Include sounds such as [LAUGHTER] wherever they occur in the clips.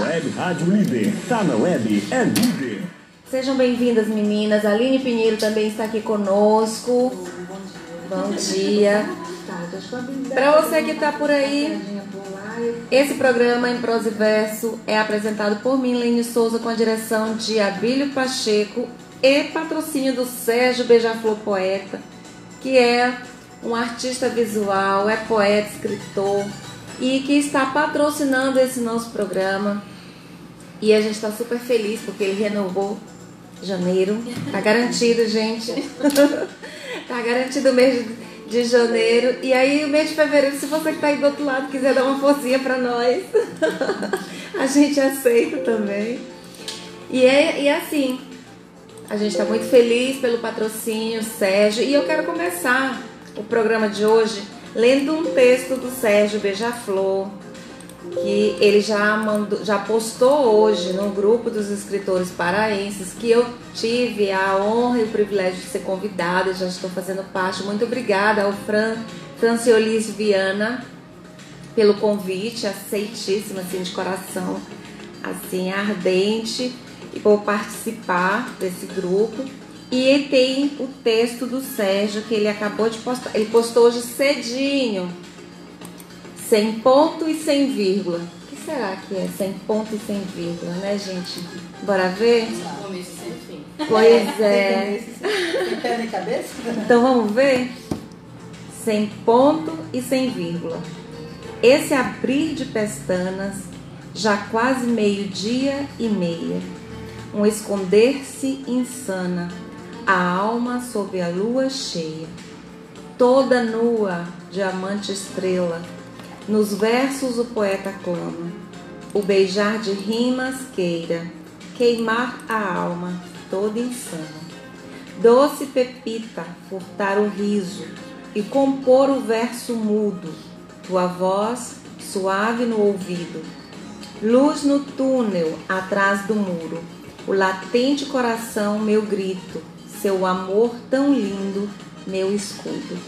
Web Rádio Líder. Tá na web, é líder. Sejam bem-vindas, meninas. Aline Pinheiro também está aqui conosco. Bom dia. Para você que está por aí, esse programa em prosa e verso é apresentado por mim, Lênio Souza, com a direção de Abílio Pacheco e patrocínio do Sérgio Beija-Flor Poeta, que é um artista visual, é poeta, escritor e que está patrocinando esse nosso programa. E a gente está super feliz porque ele renovou janeiro. Tá garantido, gente. [LAUGHS] tá garantido o mês de janeiro. E aí, o mês de fevereiro, se você que tá aí do outro lado quiser dar uma forcinha para nós, [LAUGHS] a gente aceita também. E é, e é assim, a gente está muito feliz pelo patrocínio, Sérgio. E eu quero começar o programa de hoje lendo um texto do Sérgio Beija-Flor, que ele já mandou, já postou hoje no grupo dos escritores paraenses, que eu tive a honra e o privilégio de ser convidada, já estou fazendo parte. Muito obrigada ao Fran, Franciolis Viana pelo convite, aceitíssimo assim de coração, assim ardente e por participar desse grupo. E tem o texto do Sérgio que ele acabou de postar. Ele postou hoje cedinho sem ponto e sem vírgula. O que será que é sem ponto e sem vírgula, né, gente? Bora ver? Começo sem fim. Pois [LAUGHS] é. Pé nem cabeça? Então vamos ver? Sem ponto e sem vírgula. Esse abrir de pestanas, já quase meio-dia e meia. Um esconder-se insana, a alma sob a lua cheia. Toda nua, diamante estrela, nos versos o poeta clama, o beijar de rimas queira, queimar a alma toda insana. Doce pepita, furtar o riso e compor o verso mudo, tua voz suave no ouvido. Luz no túnel atrás do muro, o latente coração meu grito, seu amor tão lindo, meu escudo.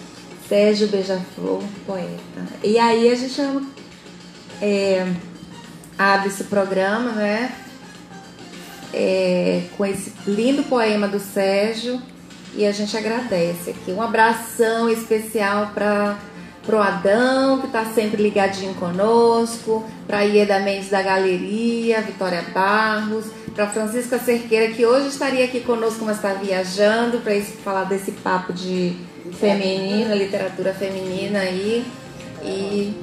Sérgio Beija-Flor, poeta. E aí a gente é, abre esse programa, né? É, com esse lindo poema do Sérgio e a gente agradece aqui. Um abração especial para pro Adão, que está sempre ligadinho conosco, para Ieda Mendes da Galeria, Vitória Barros, para Francisca Cerqueira, que hoje estaria aqui conosco, mas está viajando, para falar desse papo de feminina, literatura feminina aí. E,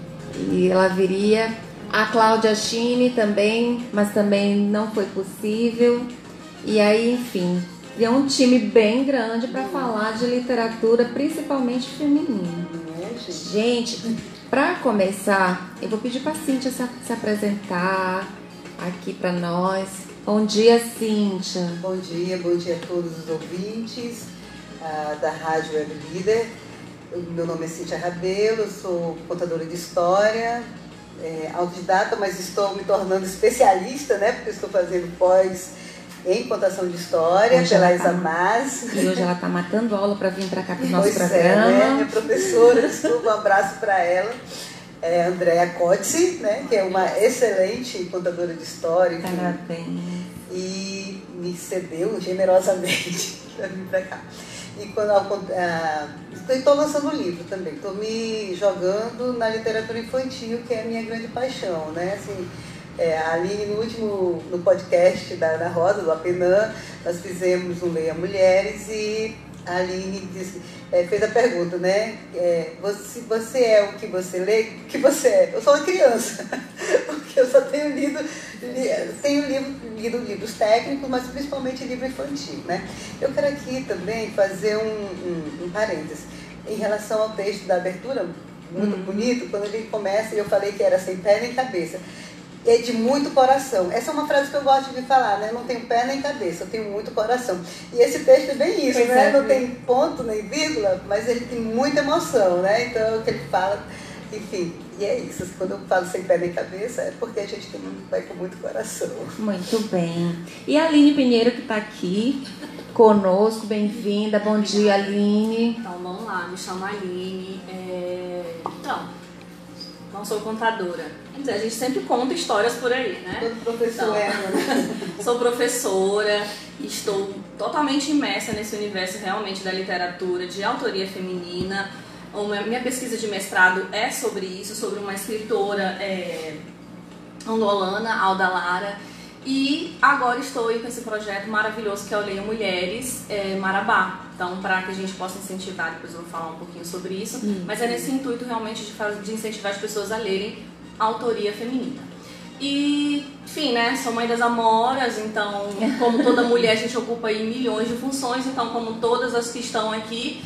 e ela viria. A Cláudia Chine também, mas também não foi possível. E aí, enfim, é um time bem grande para falar de literatura, principalmente feminina. Gente, para começar, eu vou pedir para a Cíntia se apresentar aqui para nós. Bom dia, Cíntia. Bom dia, bom dia a todos os ouvintes uh, da Rádio Web Líder. Meu nome é Cíntia Rabelo, sou contadora de história, é, autodidata, mas estou me tornando especialista, né? Porque estou fazendo pós em contação de história hoje pela Isa tá, E hoje ela está matando aula para vir para cá para o [LAUGHS] nosso pois programa. É, né? Minha professora, desculpa, um abraço para ela. É Andréa Cotzi, né? Que é uma excelente contadora de história. Parabéns. E me cedeu generosamente [LAUGHS] para vir para cá. E quando ah, estou lançando um livro também, estou me jogando na literatura infantil, que é a minha grande paixão, né? Assim, é, a Aline, no último no podcast da Ana Rosa, do Apenã, nós fizemos um Leia Mulheres e a Aline disse, é, fez a pergunta, né? É, você, você é o que você lê? O que você é? Eu sou uma criança, [LAUGHS] porque eu só tenho lido, li, tenho lido, lido livros técnicos, mas principalmente livro infantil, né? Eu quero aqui também fazer um, um, um parênteses em relação ao texto da abertura, muito uhum. bonito, quando ele começa, eu falei que era sem pé nem cabeça é de muito coração. Essa é uma frase que eu gosto de falar, né? Eu não tenho pé nem cabeça, eu tenho muito coração. E esse texto é bem isso, pois né? É, não tem ponto nem vírgula, mas ele tem muita emoção, né? Então é o que ele fala, enfim, e é isso. Quando eu falo sem pé nem cabeça, é porque a gente tem, vai com muito coração. Muito bem. E a Aline Pinheiro que está aqui conosco, bem-vinda. Bom dia, Aline. Então vamos lá, me chamo Aline. É... Então, não sou contadora a gente sempre conta histórias por aí, né? Todo professor então, é, né? [LAUGHS] Sou professora, estou totalmente imersa nesse universo realmente da literatura, de autoria feminina. Uma, minha pesquisa de mestrado é sobre isso, sobre uma escritora é, angolana, Alda Lara. E agora estou aí com esse projeto maravilhoso que é o Leia Mulheres é, Marabá. Então, para que a gente possa incentivar, depois eu vou falar um pouquinho sobre isso, hum. mas é nesse intuito realmente de, fazer, de incentivar as pessoas a lerem autoria feminina. E, enfim, né, sou mãe das amoras, então, como toda mulher, a gente ocupa aí milhões de funções, então, como todas as que estão aqui,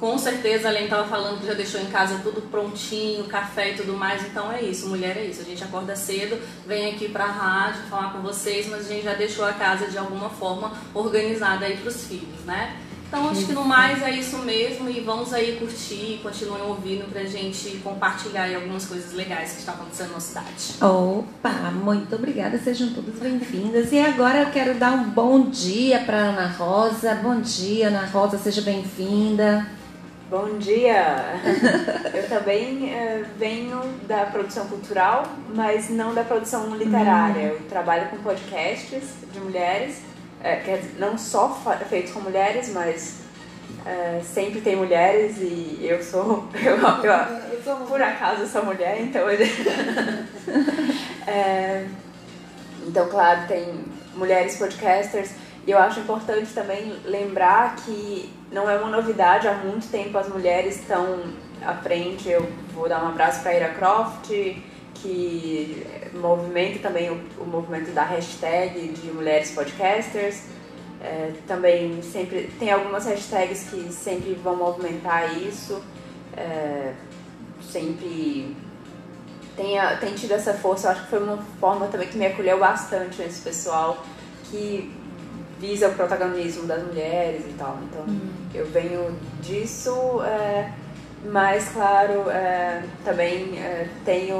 com certeza a Lene estava falando que já deixou em casa tudo prontinho, café e tudo mais, então é isso, mulher é isso. A gente acorda cedo, vem aqui para a rádio falar com vocês, mas a gente já deixou a casa de alguma forma organizada aí para os filhos, né? Então acho que no mais é isso mesmo e vamos aí curtir, continuem ouvindo pra gente compartilhar aí algumas coisas legais que estão acontecendo na cidade. Opa, muito obrigada, sejam todas bem-vindas. E agora eu quero dar um bom dia para Ana Rosa. Bom dia, Ana Rosa, seja bem-vinda. Bom dia! [LAUGHS] Eu também uh, venho da produção cultural, mas não da produção literária. Hum. Eu trabalho com podcasts de mulheres é, não só feitos com mulheres, mas é, sempre tem mulheres e eu sou, [LAUGHS] eu, eu, por acaso sou mulher, então [LAUGHS] é, então claro tem mulheres podcasters e eu acho importante também lembrar que não é uma novidade há muito tempo as mulheres estão à frente. Eu vou dar um abraço para Ira Croft que movimenta também o, o, movimento da hashtag de mulheres podcasters. É, também sempre tem algumas hashtags que sempre vão movimentar isso. É, sempre tem, tem tido essa força. Eu acho que foi uma forma também que me acolheu bastante esse pessoal que visa o protagonismo das mulheres e tal. Então hum. eu venho disso. É, mas, claro, é, também é, tenho.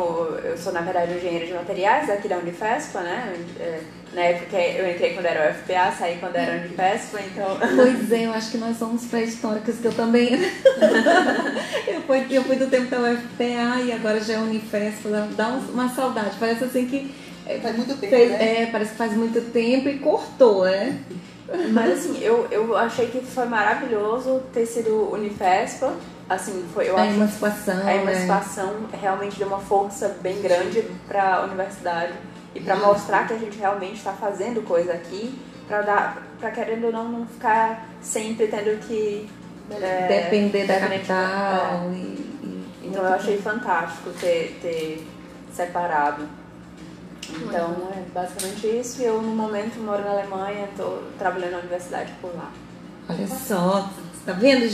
Eu sou, na verdade, engenheira de materiais aqui da Unifespa, né? É, na época eu entrei quando era o FPA, saí quando era Unifespa, então. Pois é, eu acho que nós somos pré-históricas, que eu também. [LAUGHS] eu, fui, eu fui do tempo da UFPA e agora já é Unifespa, dá uma saudade. Parece assim que. É, faz muito tempo. Fez, né? É, parece que faz muito tempo e cortou, né? Mas assim, eu, eu achei que foi maravilhoso ter sido Unifespa assim, foi, eu a acho emancipação, a emancipação né? realmente deu uma força bem grande para a universidade e para mostrar que a gente realmente está fazendo coisa aqui, para dar, para querendo ou não, não ficar sempre tendo que é, depender da capital. É. E, e, então eu achei fantástico ter, ter separado. Então é basicamente isso. E eu no momento moro na Alemanha, estou trabalhando na universidade por lá. Olha só, Tá vendo?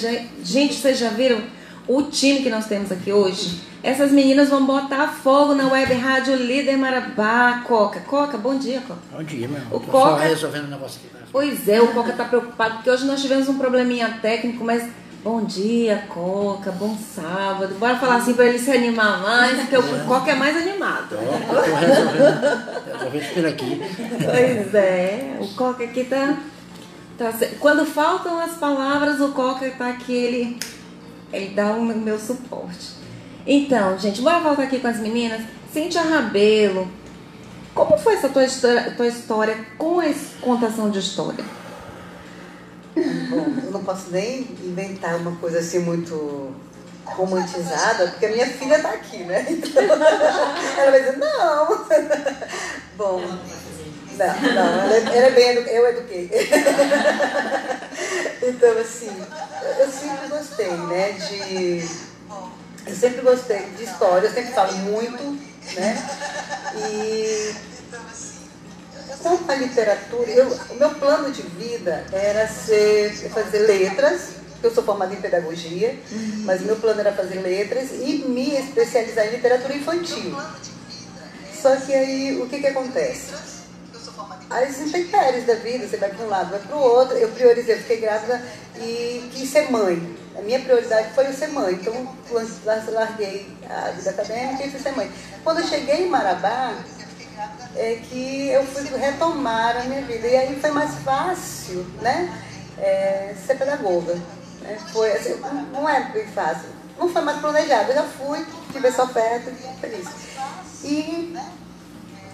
gente, vocês já viram o time que nós temos aqui hoje? Essas meninas vão botar fogo na web rádio Líder Marabá. Coca, Coca, bom dia, Coca. Bom dia, meu. O Coca... Só resolvendo o negócio aqui. Né? Pois é, o Coca tá preocupado porque hoje nós tivemos um probleminha técnico, mas bom dia, Coca, bom sábado. Bora falar assim para ele se animar mais, porque o. Coca é mais animado. Tô, tô resolvendo, resolvendo por aqui. Pois é, o Coca aqui tá Tá, quando faltam as palavras, o Coca está aqui, ele, ele dá o meu suporte. Então, gente, bora voltar aqui com as meninas. Cíntia Rabelo, como foi essa tua história, tua história com a contação de história? Bom, eu não posso nem inventar uma coisa assim muito romantizada, porque a minha filha está aqui, né? Então, [LAUGHS] ela vai dizer, não. [LAUGHS] Bom, não, não, ela, é, ela é bem educada, eu eduquei. [LAUGHS] então, assim, eu sempre gostei, né, de... Eu sempre gostei de história, eu sempre falo muito, né? E com a literatura, eu, o meu plano de vida era ser, fazer letras, eu sou formada em pedagogia, uhum. mas meu plano era fazer letras e me especializar em literatura infantil. Só que aí, o que que acontece? As intempéries da vida, você vai para um lado, vai para o outro. Eu priorizei, eu fiquei grávida e quis ser mãe. A minha prioridade foi ser mãe, então larguei a vida acadêmica e fui ser mãe. Quando eu cheguei em Marabá, é que eu fui retomar a minha vida. E aí foi mais fácil, né? É, ser pedagoga. Né? Foi, assim, não é bem fácil. Não foi mais planejado. Eu já fui, tive essa oferta, feliz. E,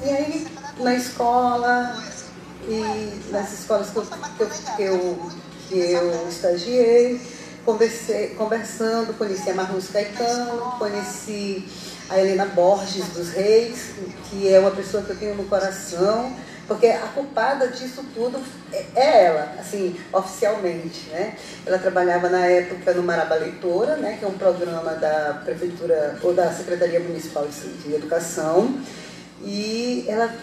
e aí, na escola, e nas escolas que eu, que eu, que eu, estagiei, conversei, conversando, conheci a Marluz Caetano, conheci a Helena Borges dos Reis, que é uma pessoa que eu tenho no coração, porque a culpada disso tudo é, é ela, assim, oficialmente, né? Ela trabalhava na época no Maraba Leitora, né, que é um programa da prefeitura ou da Secretaria Municipal de Educação, e ela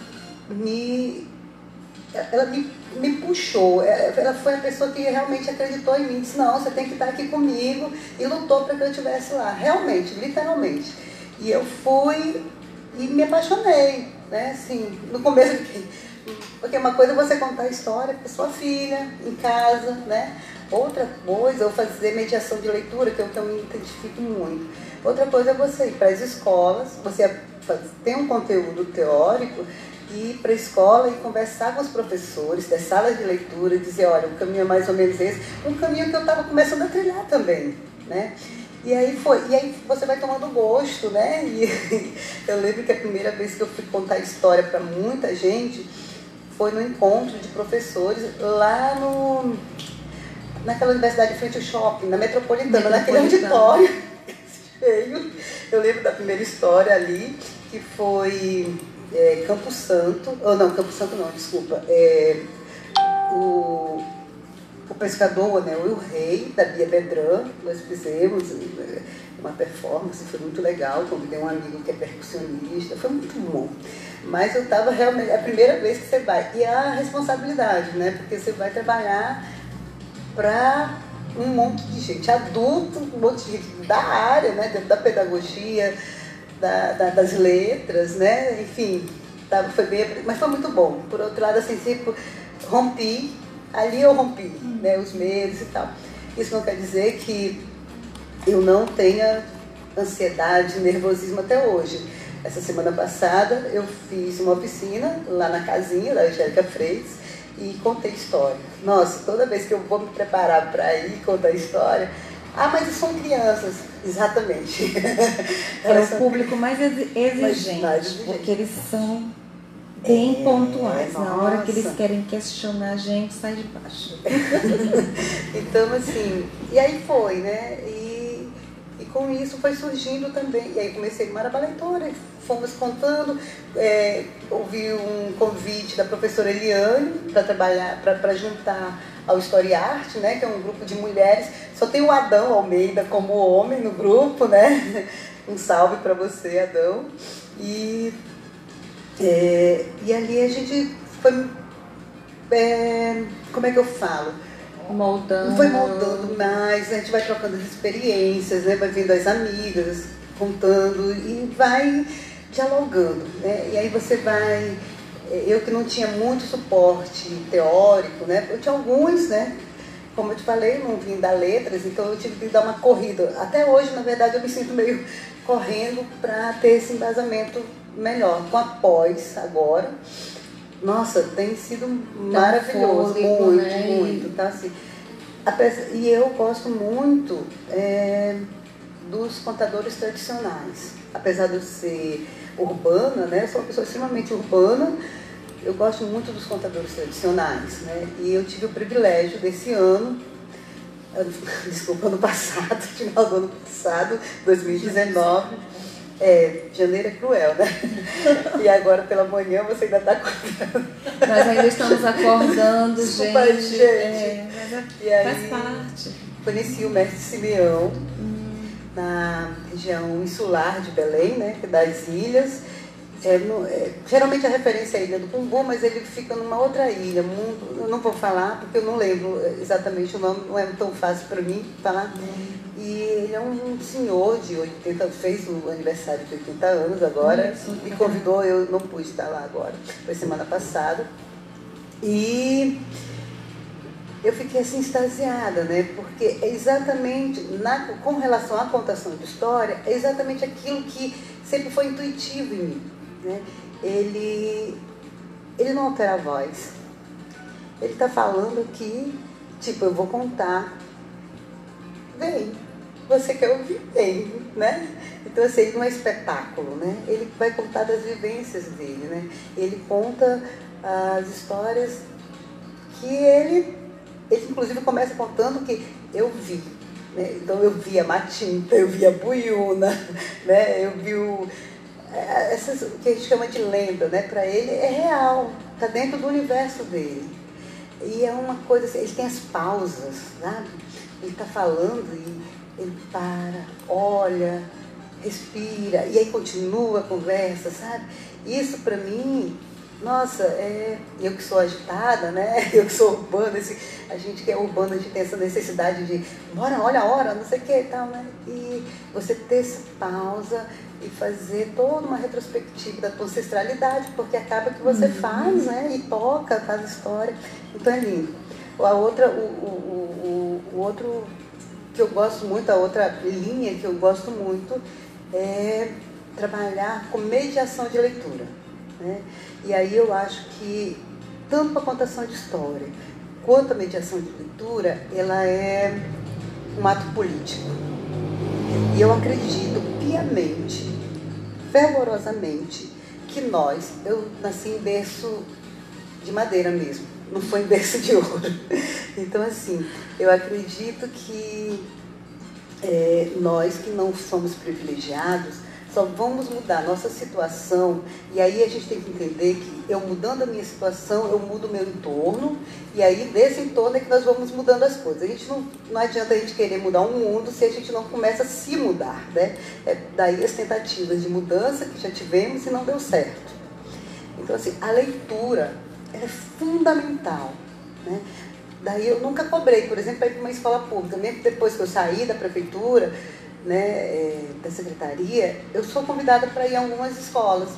me ela me, me puxou, é, ela foi a pessoa que realmente acreditou em mim, disse, não, você tem que estar aqui comigo, e lutou para que eu estivesse lá, realmente, literalmente. E eu fui e me apaixonei, né, assim, no começo, [LAUGHS] porque uma coisa é você contar a história para sua filha, em casa, né, outra coisa, eu fazer mediação de leitura, que é o que eu me identifico muito. Outra coisa é você ir para as escolas, você tem um conteúdo teórico, ir para a escola e conversar com os professores das salas de leitura, dizer, olha, o caminho é mais ou menos esse, um caminho que eu estava começando a trilhar também, né? E aí foi, e aí você vai tomando gosto, né? E [LAUGHS] eu lembro que a primeira vez que eu fui contar história para muita gente foi no encontro de professores lá no naquela universidade de frente ao shopping, na metropolitana, naquele auditório [LAUGHS] cheio. Eu lembro da primeira história ali, que foi é, Campo Santo, ou não, Campo Santo não, desculpa, é, o, o pescador, né, o Rei, da Bia Bedran, nós fizemos é, uma performance, foi muito legal, convidei um amigo que é percussionista, foi muito bom. Mas eu estava realmente, é a primeira vez que você vai, e a responsabilidade, né, porque você vai trabalhar para um monte de gente adulto, um monte de gente da área, né, da pedagogia, da, da, das letras, né? Enfim, tá, foi bem, mas foi muito bom. Por outro lado, assim, tipo, rompi, ali eu rompi, né? Os medos e tal. Isso não quer dizer que eu não tenha ansiedade, nervosismo até hoje. Essa semana passada eu fiz uma oficina lá na casinha da Angélica Freitas e contei história. Nossa, toda vez que eu vou me preparar para ir contar história, ah, mas são crianças. Exatamente. [LAUGHS] É o público mais exigente, mais exigente, porque eles são bem é, pontuais. Nossa. Na hora que eles querem questionar a gente, sai de baixo. [LAUGHS] então, assim, e aí foi, né? E, e com isso foi surgindo também. E aí comecei no Marabá Leitora, fomos contando, é, ouvi um convite da professora Eliane para trabalhar, para juntar ao Story Art, né, que é um grupo de mulheres. Só tem o Adão Almeida como homem no grupo, né? [LAUGHS] Um salve para você, Adão. E, é, e ali a gente foi. É, como é que eu falo? Moldando. Foi moldando mais, a gente vai trocando as experiências, né? vai vendo as amigas, contando e vai dialogando. Né? E aí você vai eu que não tinha muito suporte teórico, né? Eu tinha alguns, né? Como eu te falei, não vim dar letras, então eu tive que dar uma corrida. Até hoje, na verdade, eu me sinto meio [LAUGHS] correndo para ter esse embasamento melhor. Com a pós agora, nossa, tem sido tá maravilhoso, fôlego, muito, né? muito, tá assim. E eu gosto muito é, dos contadores tradicionais. Apesar de eu ser urbana, né? Eu sou uma pessoa extremamente urbana, eu gosto muito dos contadores tradicionais, né? E eu tive o privilégio desse ano, [LAUGHS] desculpa, ano passado, [LAUGHS] final do ano passado, 2019, é, janeiro é cruel, né? [LAUGHS] E agora pela manhã você ainda está acordando. Nós ainda estamos acordando, Desculpa, gente. gente. É, é, faz parte. Conheci o mestre Simeão hum. na região insular de Belém, né? Das ilhas. É, no, é, geralmente a referência é a Ilha do Cumbu, mas ele fica numa outra ilha. Eu não vou falar porque eu não lembro exatamente o nome, não é tão fácil para mim falar. E ele é um senhor de 80, fez o aniversário de 80 anos agora, me convidou, eu não pude estar lá agora, foi semana passada. E eu fiquei assim extasiada, né? Porque é exatamente, na, com relação à contação de história, é exatamente aquilo que sempre foi intuitivo em mim né? ele, ele não altera a voz. Ele está falando aqui, tipo, eu vou contar. Vem, você quer ouvir bem, né? Então, assim, ele não é espetáculo, né? Ele vai contar das vivências dele, né? Ele conta as histórias que ele, ele inclusive começa contando que eu vi, né? Então eu vi a Matinta, eu vi a Buiuna, [LAUGHS] né? eu vi o, essas, o que a gente chama de lenda, né? para ele é real, está dentro do universo dele. E é uma coisa assim, ele tem as pausas, sabe? Ele está falando e ele para, olha, respira, e aí continua a conversa, sabe? Isso para mim nossa, é, eu que sou agitada, né? [LAUGHS] Eu que sou urbana, esse, a gente que é urbana, a gente tem essa necessidade de, bora, olha a hora, não sei o que e tal, né? E você ter essa pausa e fazer toda uma retrospectiva da tua ancestralidade, porque acaba que você uhum. faz, né? E toca, faz história. Então é lindo. A outra, o, o, o, o outro que eu gosto muito, a outra linha que eu gosto muito é trabalhar com mediação de leitura. Né? E aí eu acho que, tanto a contação de história quanto a mediação de leitura, ela é um ato político. E eu acredito piamente, fervorosamente, que nós, eu nasci em berço de madeira mesmo, não foi em berço de ouro. [LAUGHS] Então, assim, eu acredito que é, nós que não somos privilegiados, só vamos mudar a nossa situação e aí a gente tem que entender que eu mudando a minha situação, eu mudo o meu entorno e aí desse entorno é que nós vamos mudando as coisas. A gente não, não adianta a gente querer mudar um mundo se a gente não começa a se mudar, né? É daí as tentativas de mudança que já tivemos e não deu certo. Então assim, a leitura é fundamental, né? Daí eu nunca cobrei, por exemplo, para ir para uma escola pública, mesmo depois que eu saí da prefeitura, né, é, da secretaria, eu sou convidada para ir a algumas escolas.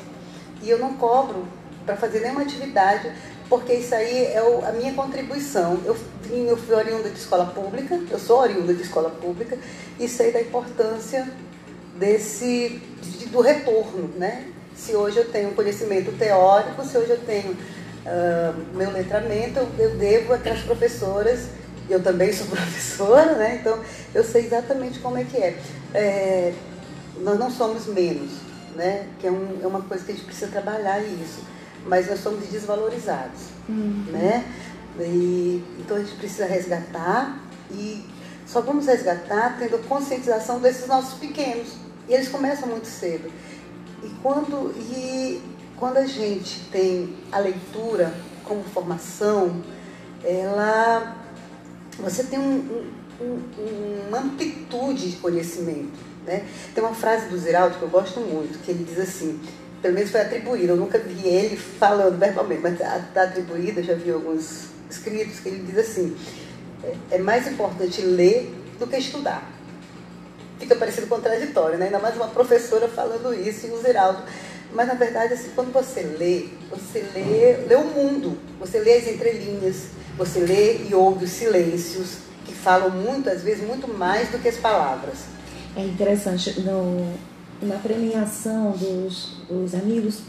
E eu não cobro para fazer nenhuma atividade, porque isso aí é o, a minha contribuição. Eu, eu fui oriunda de escola pública, eu sou oriunda de escola pública, e sei da importância desse de, do retorno, né? Se hoje eu tenho conhecimento teórico, se hoje eu tenho uh, meu letramento, eu, eu devo aquelas professoras eu também sou [LAUGHS] professora, né? então eu sei exatamente como é que é. é nós não somos menos, né? que é, um, é, uma coisa que a gente precisa trabalhar isso, mas nós somos desvalorizados. Uhum. Né? E, então a gente precisa resgatar e só vamos resgatar tendo conscientização desses nossos pequenos. E eles começam muito cedo. E quando, e quando a gente tem a leitura como formação, ela você tem um, um, uma amplitude de conhecimento. Né? Tem uma frase do Ziraldo que eu gosto muito, que ele diz assim, pelo menos foi atribuída, eu nunca vi ele falando verbalmente, mas está atribuída, já vi alguns escritos, que ele diz assim, é, é mais importante ler do que estudar. Fica parecido contraditório, né? ainda mais uma professora falando isso e o Ziraldo. Mas na verdade, assim, quando você lê, você lê, lê o mundo, você lê as entrelinhas, você lê e ouve os silêncios, que falam muitas vezes muito mais do que as palavras. É interessante, no, na premiação dos, dos amigos,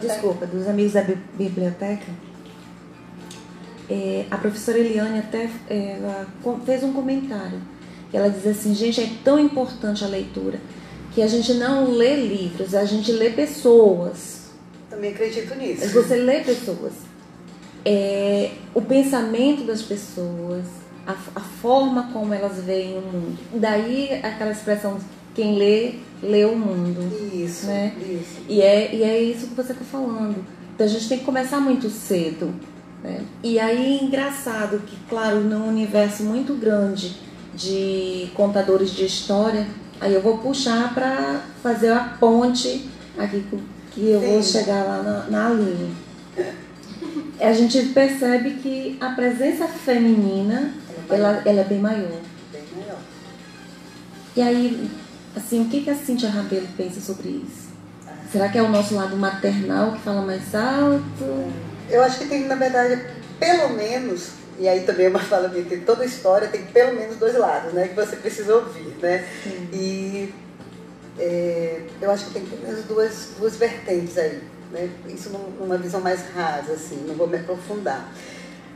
desculpa, dos amigos da biblioteca, é, a professora Eliane até fez um comentário. Ela diz assim, gente, é tão importante a leitura que a gente não lê livros, a gente lê pessoas. Também acredito nisso. Você lê pessoas é, o pensamento das pessoas, a, a, forma como elas veem o mundo. Daí aquela expressão, quem lê, lê o mundo. Isso, né? isso. E é, e é isso que você está falando. Então a gente tem que começar muito cedo. Né? E aí, engraçado que, claro, num universo muito grande de contadores de história, aí eu vou puxar para fazer a ponte aqui que eu Sim. vou chegar lá na, na linha a gente percebe que a presença feminina ela, ela é bem maior. Bem maior. E aí, assim, o que, que a Cintia Rabelo pensa sobre isso? Será que é o nosso lado maternal que fala mais alto? Eu acho que tem, na verdade, pelo menos, e aí também é uma fala minha, que toda história tem pelo menos dois lados, né? Que você precisa ouvir, né? Sim. E é, eu acho que tem pelo menos duas, duas vertentes aí né? isso numa visão mais rasa, assim, não vou me aprofundar.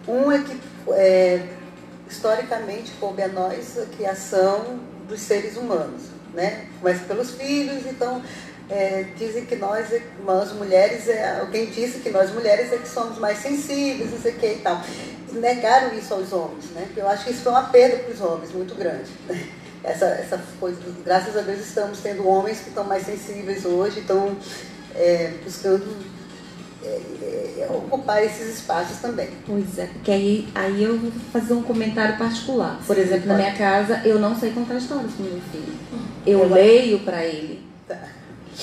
Um é que, é, historicamente, coube a nós a criação dos seres humanos, né? Começa pelos filhos, então é, dizem que nós, nós mulheres, é, alguém disse que nós mulheres é que somos mais sensíveis, não sei o que e tal. Negaram isso aos homens, né? Eu acho que isso foi uma perda para os homens muito grande. Né? Essa, essa coisa, graças a Deus estamos tendo homens que estão mais sensíveis hoje, estão é, buscando é, é, ocupar esses espaços também. Pois é, porque aí, aí eu vou fazer um comentário particular. Por Sim, exemplo, na minha casa, eu não sei contar histórias com meu filho. Eu, eu leio para ele. Tá.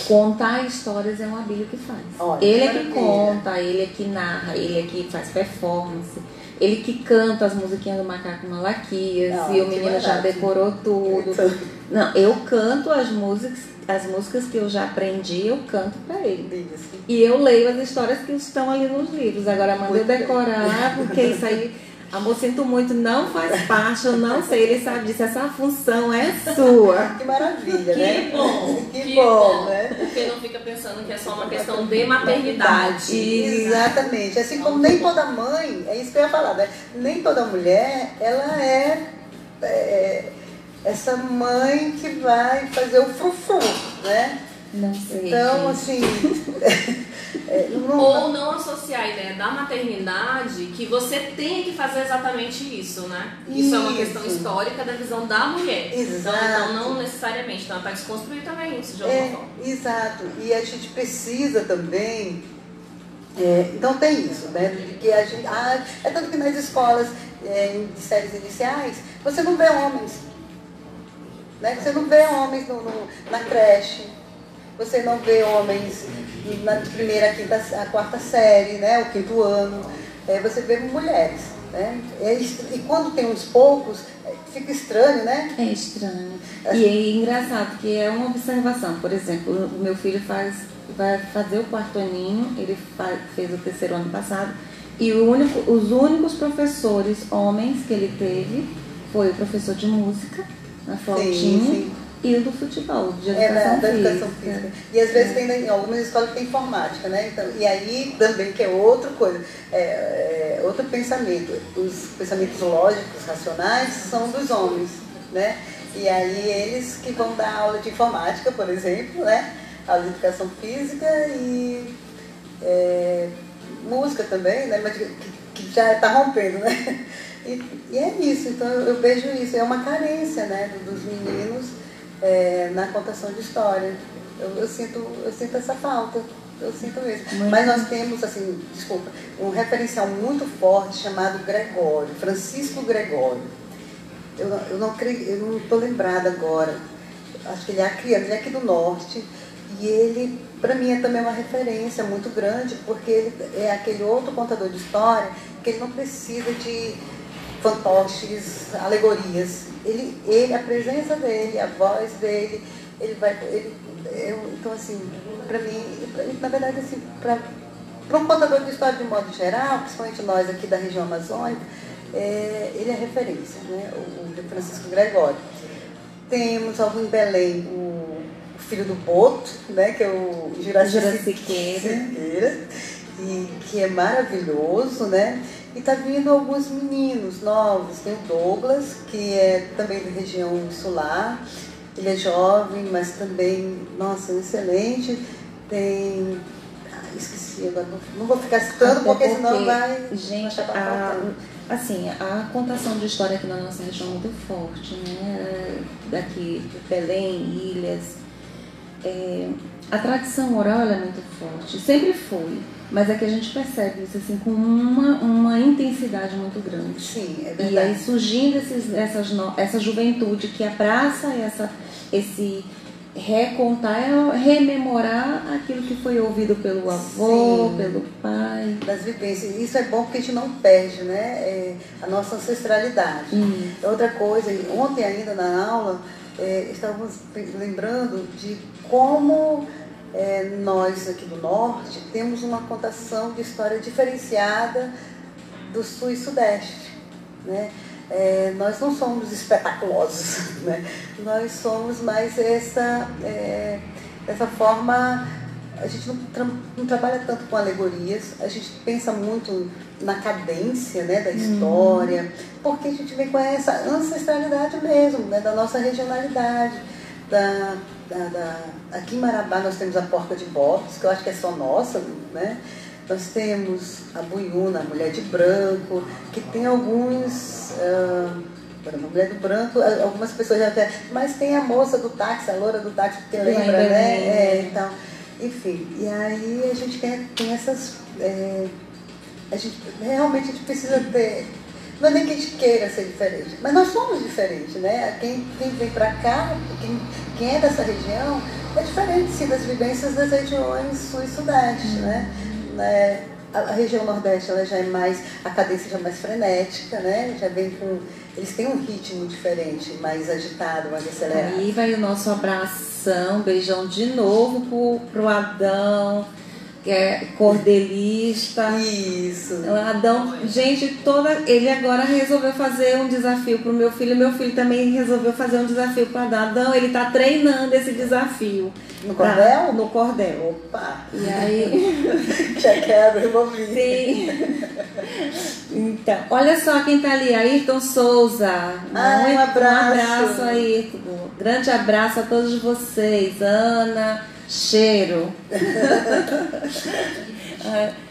Contar histórias é um Abílio que faz. Olha, ele é que conta, ele é que narra, ele é que faz performance. Ele que canta as musiquinhas do Macaco Malaquias não, e o menino já decorou tudo. Não, eu canto as músicas, as músicas que eu já aprendi, eu canto para ele. E eu leio as histórias que estão ali nos livros. Agora manda eu decorar, porque isso aí Amor, sinto muito, não faz parte, eu não sei, ele sabe disso, essa função é sua. Que maravilha, que né? Bom, [LAUGHS] que, que bom, bom, né? Porque não fica pensando que é só uma questão de maternidade. Exatamente. Assim como nem toda mãe, é isso que eu ia falar, né? Nem toda mulher, ela é, é essa mãe que vai fazer o frufru, né? Não sei. Então, assim. [LAUGHS] É, não, Ou não associar a ideia da maternidade que você tem que fazer exatamente isso, né? Isso, isso é uma questão histórica da visão da mulher. Exato. Então, então não necessariamente. Então, para desconstruir também isso de alguma é, forma. Exato. E a gente precisa também. É, então tem isso, né? Que a gente, ah, é tanto que nas escolas é, de séries iniciais você não vê homens. Né? Você não vê homens no, no na creche você não vê homens na primeira, quinta, a quarta série, né, o quinto ano. É, você vê mulheres. Né? E quando tem uns poucos, é, fica estranho, né? É estranho. E é engraçado que é uma observação. Por exemplo, o meu filho faz, vai fazer o quarto aninho, ele faz, fez o terceiro ano passado, e único, os únicos professores homens que ele teve foi o professor de música, na flautinha, e o do futebol, de educação, é, da, educação física. física. E às vezes é. tem em algumas escolas que tem informática, né? Então, e aí também que é outra coisa, é, é, outro pensamento. Os pensamentos lógicos, racionais, são dos homens, né? E aí eles que vão dar aula de informática, por exemplo, né? Aula de educação física e é, música também, né? Mas que, que já está rompendo, né? E, e, é isso, então eu, eu vejo isso, é uma carência né, dos meninos é, na contação de história. Eu, eu, sinto, eu sinto essa falta. Eu sinto mesmo. Mas nós temos, assim, desculpa, um referencial muito forte chamado Gregório, Francisco Gregório. Eu, eu não estou lembrada agora. Acho que ele é criança, ele é aqui do norte. E ele, para mim, é também uma referência muito grande, porque ele é aquele outro contador de história que ele não precisa de fantoches, alegorias. Ele, ele, a presença dele, a voz dele, ele vai. Ele, eu, então, assim, para mim, na verdade, assim, para um contador de história de modo geral, principalmente nós aqui da região amazônica, é, ele é referência, né? o, o Francisco Gregório. Temos algo em Belém, o, o filho do Boto, né? que é o Juraci Siqueira, e que é maravilhoso, né? E tá vindo alguns meninos novos. Tem o Douglas, que é também da região insular. Ele é jovem, mas também, nossa, excelente. Tem. Ah, esqueci agora, não vou ficar citando, porque, porque senão vai. Gente, a, assim, a contação de história aqui na nossa região é muito forte, né? Daqui, Belém, Ilhas. É, a tradição oral é muito forte, sempre foi. Mas é que a gente percebe isso assim com uma, uma intensidade muito grande. Sim, é verdade. E aí surgindo esses, essas, essa juventude que abraça essa, esse recontar, é rememorar aquilo que foi ouvido pelo avô, Sim. pelo pai. Das vivências. Isso é bom porque a gente não perde né? É a nossa ancestralidade. Hum. Outra coisa, ontem ainda na aula, é, estávamos lembrando de como é, nós aqui do norte temos uma contação de história diferenciada do sul e sudeste. Né? É, nós não somos espetaculosos, [LAUGHS] né? nós somos mais essa, é, essa forma a gente não, tra não, trabalha tanto com alegorias, a gente pensa muito na cadência né, da história, hum. porque a gente vem com essa ancestralidade mesmo, né, da nossa regionalidade. Da, da, da, aqui em Marabá nós temos a Porta de Botes, que eu acho que é só nossa, né? Nós temos a Buiuna, a Mulher de Branco, que tem alguns. Uh, a Mulher do Branco, algumas pessoas já até. Mas tem a moça do táxi, a loura do táxi, que lembra, né? É, então, enfim, e aí a gente tem, tem essas. É, a gente, realmente a gente precisa ter. Não é nem que a gente queira ser diferente, mas nós somos diferentes, né? Quem, quem vem para cá, quem, quem é dessa região, é diferente sim, das vivências das regiões sul e sudeste, né? né? A, região nordeste ela já é mais, a cadência já é mais frenética, né? Já vem com. Eles têm um ritmo diferente, mais agitado, mais acelerado. Aí vai o nosso abração, beijão de novo pro, pro Adão que é cordelista. Isso. Adão, gente, toda. Ele agora resolveu fazer um desafio pro meu filho. Meu filho também resolveu fazer um desafio para Adão. Adão, ele tá treinando esse desafio. No cordel? Tá? No cordel. Opa! E aí. [LAUGHS] Já quero remover. Sim. Então, olha só quem tá ali, Ayrton Souza. Ah, um abraço. Um abraço, Ayrton. Grande abraço a todos vocês. Ana. Cheiro. [LAUGHS]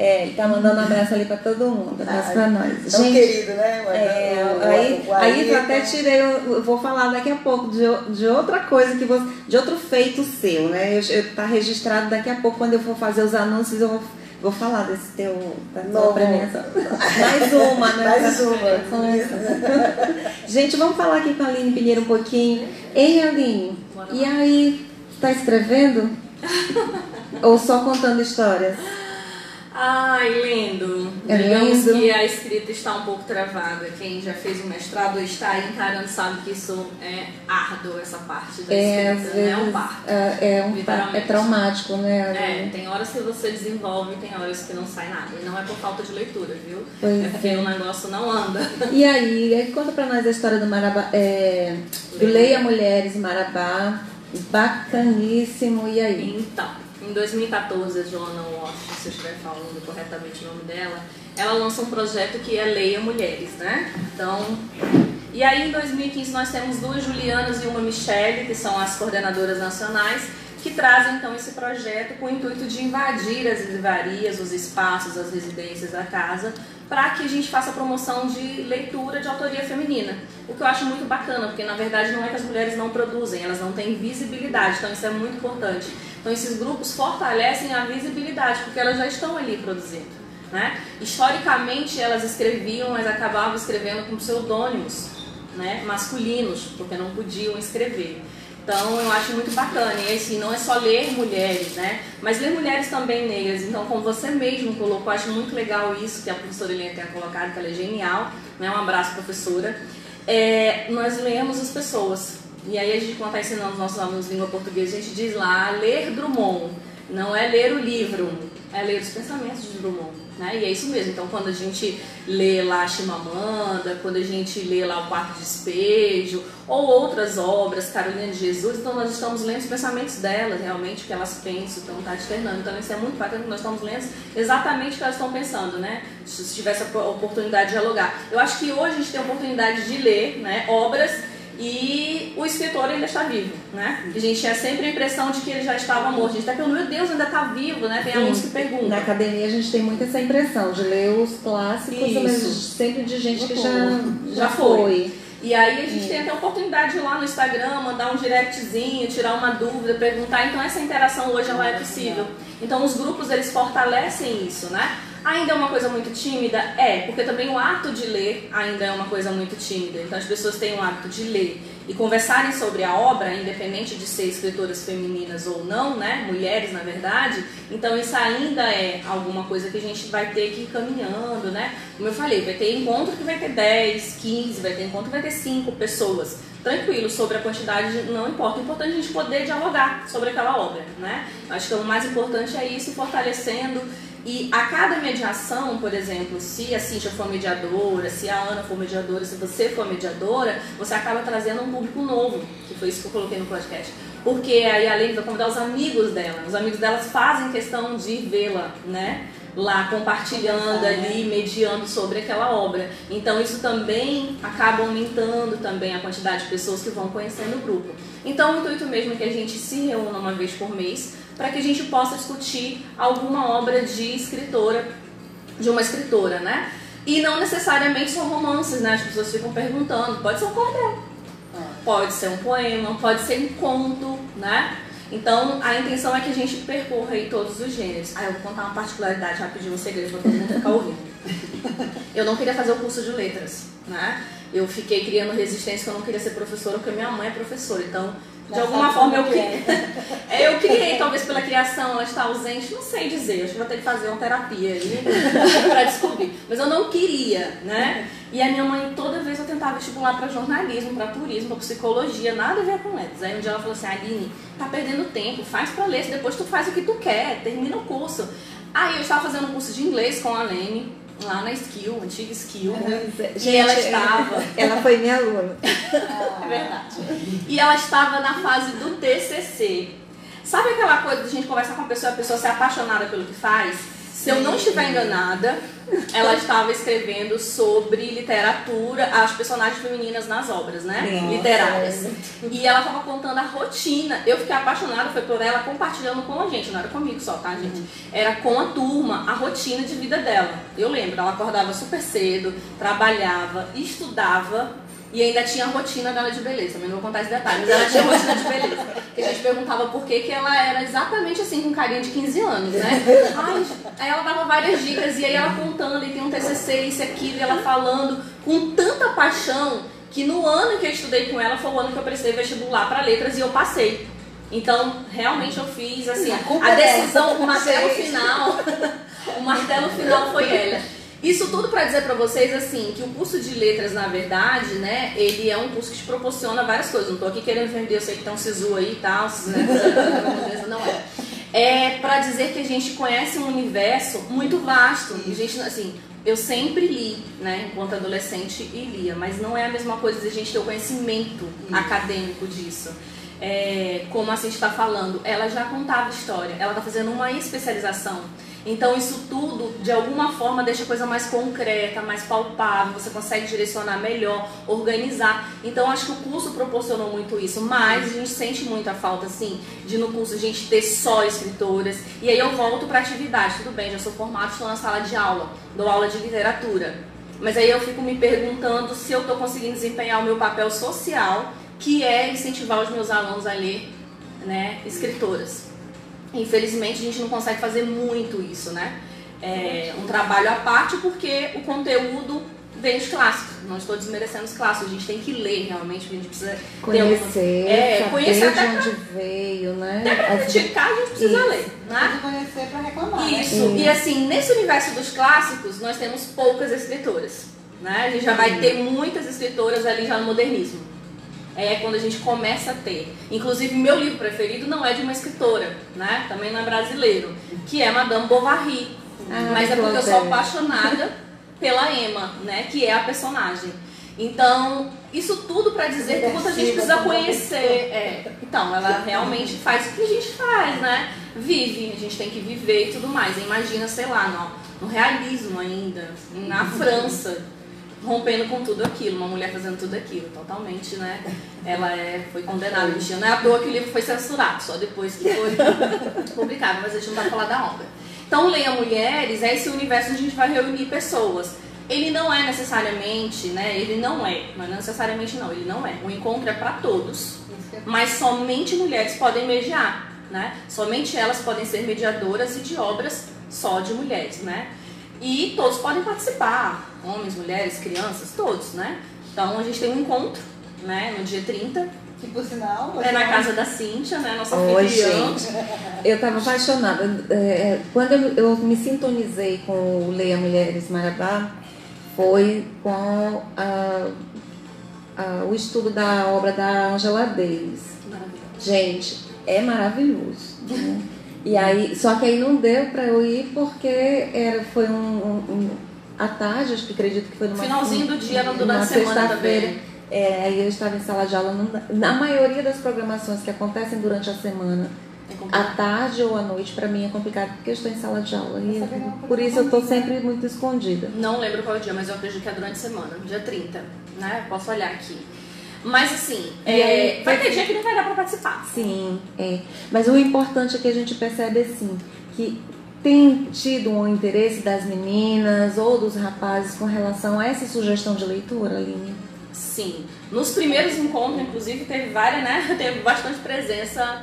É, ele tá mandando um abraço ali pra todo mundo, abraço pra nós. Tão Gente, querido, né? É, aí, aí eu até tirei, eu vou falar daqui a pouco de, de outra coisa que você. de outro feito seu, né? Eu, eu, tá registrado daqui a pouco, quando eu for fazer os anúncios, eu vou, vou falar desse teu da tua premiação. [LAUGHS] Mais uma, né? Mais uma. [LAUGHS] Gente, vamos falar aqui com a Aline Pinheiro um pouquinho. Ei, Aline, e aí, Está escrevendo? [LAUGHS] Ou só contando histórias? Ai, lindo. É Digamos lindo. que a escrita está um pouco travada. Quem já fez o mestrado está aí encarando sabe que isso é árduo, essa parte da é, escrita. Vezes, é um parto. É, é, um, é traumático, né? É, tem horas que você desenvolve e tem horas que não sai nada. E não é por falta de leitura, viu? Pois é porque é. o negócio não anda. E aí, conta pra nós a história do Marabá. É, do Leia Mulheres Marabá. Bacaníssimo. E aí? Então. Em 2014, a Joana Walsh, se eu estiver falando corretamente o nome dela, ela lança um projeto que é Leia Mulheres, né? Então, e aí em 2015 nós temos duas Julianas e uma Michelle, que são as coordenadoras nacionais, que trazem então esse projeto com o intuito de invadir as livrarias, os espaços, as residências da casa, para que a gente faça promoção de leitura de autoria feminina. O que eu acho muito bacana, porque na verdade não é que as mulheres não produzem, elas não têm visibilidade, então isso é muito importante. Então esses grupos fortalecem a visibilidade, porque elas já estão ali produzindo. Né? Historicamente elas escreviam, mas acabavam escrevendo com pseudônimos né? masculinos, porque não podiam escrever. Então eu acho muito bacana. E assim, não é só ler mulheres, né? Mas ler mulheres também negras. Então, como você mesmo colocou, acho muito legal isso que a professora Helena tenha colocado, que ela é genial. Né? Um abraço, professora. É, nós lemos as pessoas. E aí a gente, quando está ensinando os nossos alunos língua portuguesa, a gente diz lá, ler Drummond. Não é ler o livro, é ler os pensamentos de Drummond. Né? E é isso mesmo. Então, quando a gente lê lá Chimamanda, quando a gente lê lá O Quarto Despejo, ou outras obras, Carolina de Jesus, então nós estamos lendo os pensamentos delas, realmente, o que elas pensam, então está externando. Então, isso é muito bacana, nós estamos lendo exatamente o que elas estão pensando, né? Se tivesse a oportunidade de dialogar. Eu acho que hoje a gente tem a oportunidade de ler né, obras e o escritor ainda está vivo, né? A gente tinha sempre a impressão de que ele já estava morto. A gente está pensando, meu Deus, ainda está vivo, né? Tem Sim. alunos que perguntam. Na academia a gente tem muito essa impressão de ler os clássicos, Isso. mas sempre de gente que já, já, já foi. foi. E aí a gente Sim. tem até a oportunidade de ir lá no Instagram, mandar um directzinho, tirar uma dúvida, perguntar. Então essa interação hoje ela é possível. Então os grupos eles fortalecem isso, né? Ainda é uma coisa muito tímida? É, porque também o ato de ler ainda é uma coisa muito tímida. Então as pessoas têm o hábito de ler e conversarem sobre a obra, independente de ser escritoras femininas ou não, né? Mulheres, na verdade. Então isso ainda é alguma coisa que a gente vai ter que ir caminhando, né? Como eu falei, vai ter encontro que vai ter 10, 15, vai ter encontro que vai ter 5 pessoas. Tranquilo, sobre a quantidade não importa. O importante é a gente poder dialogar sobre aquela obra, né? Acho que o mais importante é isso, fortalecendo e a cada mediação, por exemplo, se a Cíntia for mediadora, se a Ana for mediadora, se você for mediadora, você acaba trazendo um público novo, que foi isso que eu coloquei no podcast. porque aí a Aline vai convidar os amigos dela. Os amigos delas fazem questão de vê-la, né? Lá compartilhando ali, mediando sobre aquela obra. Então isso também acaba aumentando também a quantidade de pessoas que vão conhecendo o grupo. Então o intuito mesmo é que a gente se reúna uma vez por mês para que a gente possa discutir alguma obra de escritora, de uma escritora, né? E não necessariamente são romances, né? As pessoas ficam perguntando. Pode ser um cordel, pode ser um poema, pode ser um conto, né? Então, a intenção é que a gente percorra aí todos os gêneros. Ah, eu vou contar uma particularidade rapidinho, um segredo para todo mundo ficar ouvindo. [LAUGHS] Eu não queria fazer o curso de letras, né? Eu fiquei criando resistência que eu não queria ser professora, porque minha mãe é professora. Então, de alguma forma eu criei. [LAUGHS] É, eu criei, talvez pela criação, ela está ausente, não sei dizer. Acho que vou ter que fazer uma terapia aí [LAUGHS] para descobrir. Mas eu não queria, né? E a minha mãe, toda vez eu tentava vestibular para jornalismo, para turismo, para psicologia, nada a ver com letras. Aí um dia ela falou assim: Aline, tá perdendo tempo, faz para ler, depois tu faz o que tu quer, termina o curso. Aí eu estava fazendo um curso de inglês com a Lene, lá na Skill, antiga Skill. e ela estava. [LAUGHS] Ela foi minha aluna. É verdade. E ela estava na fase do TCC. Sabe aquela coisa de a gente conversar com a pessoa e a pessoa ser apaixonada pelo que faz? Se eu não estiver enganada, ela estava escrevendo sobre literatura, as personagens femininas nas obras, né? Nossa. Literárias. E ela estava contando a rotina. Eu fiquei apaixonada, foi por ela compartilhando com a gente. Não era comigo só, tá, gente? Era com a turma, a rotina de vida dela. Eu lembro, ela acordava super cedo, trabalhava, estudava e ainda tinha a rotina dela de beleza. Também não vou contar esse detalhe, mas ela tinha a rotina de beleza. Que a gente perguntava por que, que ela era exatamente assim, com carinha de 15 anos, né? Ai, aí ela dava várias dicas e aí ela contando, e tem um TCC, isso aquilo, e ela falando com tanta paixão que no ano que eu estudei com ela foi o ano que eu prestei vestibular para letras e eu passei. Então, realmente eu fiz assim, a é decisão, o martelo final, [LAUGHS] o martelo final foi ela. Isso tudo para dizer para vocês assim que o curso de letras, na verdade, né, ele é um curso que te proporciona várias coisas. Não tô aqui querendo vender, eu sei que tem um sisu aí e tal, né, [LAUGHS] [LAUGHS] não é. É para dizer que a gente conhece um universo muito vasto. A gente, assim, eu sempre li, né, enquanto adolescente e lia, mas não é a mesma coisa de a gente ter o conhecimento acadêmico disso. É, como a gente está falando, ela já contava história, ela está fazendo uma especialização. Então isso tudo, de alguma forma, deixa a coisa mais concreta, mais palpável, você consegue direcionar melhor, organizar. Então acho que o curso proporcionou muito isso, mas a gente sente muita falta, assim, de no curso a gente ter só escritoras. E aí eu volto para atividade, tudo bem, já sou formada, estou na sala de aula, dou aula de literatura. Mas aí eu fico me perguntando se eu estou conseguindo desempenhar o meu papel social, que é incentivar os meus alunos a ler né, escritoras. Infelizmente a gente não consegue fazer muito isso, né? É um trabalho à parte porque o conteúdo vem dos clássicos. Não estou desmerecendo os clássicos, a gente tem que ler realmente, a gente precisa Conhecer, é, saber conhecer de até onde veio, né? até pra As- criticar a gente precisa Isso. ler, né? Tem que conhecer para reclamar. né? Isso, e assim, nesse universo dos clássicos, nós temos poucas escritoras. Né? A gente já vai ter muitas escritoras ali já no modernismo. É quando a gente começa a ter. Inclusive, meu livro preferido não é de uma escritora, né? Também não é brasileiro, que é Madame Bovary. Ah, Mas é porque eu sou apaixonada pela Emma, né? Que é a personagem. Então, isso tudo pra dizer que quanto a gente precisa conhecer. É, então, ela realmente faz o que a gente faz, né? Vive, a gente tem que viver e tudo mais. Imagina, sei lá, no, no realismo ainda, na França, rompendo com tudo aquilo, uma mulher fazendo tudo aquilo, totalmente, né? Ela é, foi condenada, bichinha. Não é à toa que o livro foi censurado, só depois que foi [LAUGHS] publicado, mas a gente não vai falar da obra. Então, Leia Mulheres é esse universo onde a gente vai reunir pessoas. Ele não é necessariamente, né? Ele não é, não é necessariamente não, ele não é. O encontro é para todos, mas somente mulheres podem mediar, né? Somente elas podem ser mediadoras e de obras só de mulheres, né? E todos podem participar, homens, mulheres, crianças, todos, né? Então a gente tem um encontro, né, no dia 30, Que por sinal. é na casa da Cíntia, né, nossa Oi, gente. Eu estava apaixonada. É, quando eu, eu me sintonizei com o Leia Mulheres Marabá, foi com a- a- o estudo da obra da Angela Davis. Maravilhoso. Gente, é maravilhoso. né? E aí, só que aí não deu para eu ir porque era, foi um, um- um- à tarde, acho que acredito que foi numa Finalzinho do dia, numa durante a semana sexta-feira. também. É, aí eu estava em sala de aula. não na maioria das programações que acontecem durante a semana, É à tarde ou à noite, para mim é complicado porque eu estou em sala de aula. E por isso eu estou sempre muito escondida. Não lembro qual é o dia, mas eu acredito que é durante a semana, dia 30, né? Posso olhar aqui. Mas assim, E é, aí, vai vai- ter dia que não vai dar pra participar. Sim, é. Mas o importante é que a gente percebe assim, que tem tido um interesse das meninas ou dos rapazes com relação a essa sugestão de leitura, Aline? Sim. Nos primeiros encontros, inclusive, teve várias, né? [LAUGHS] Teve bastante presença.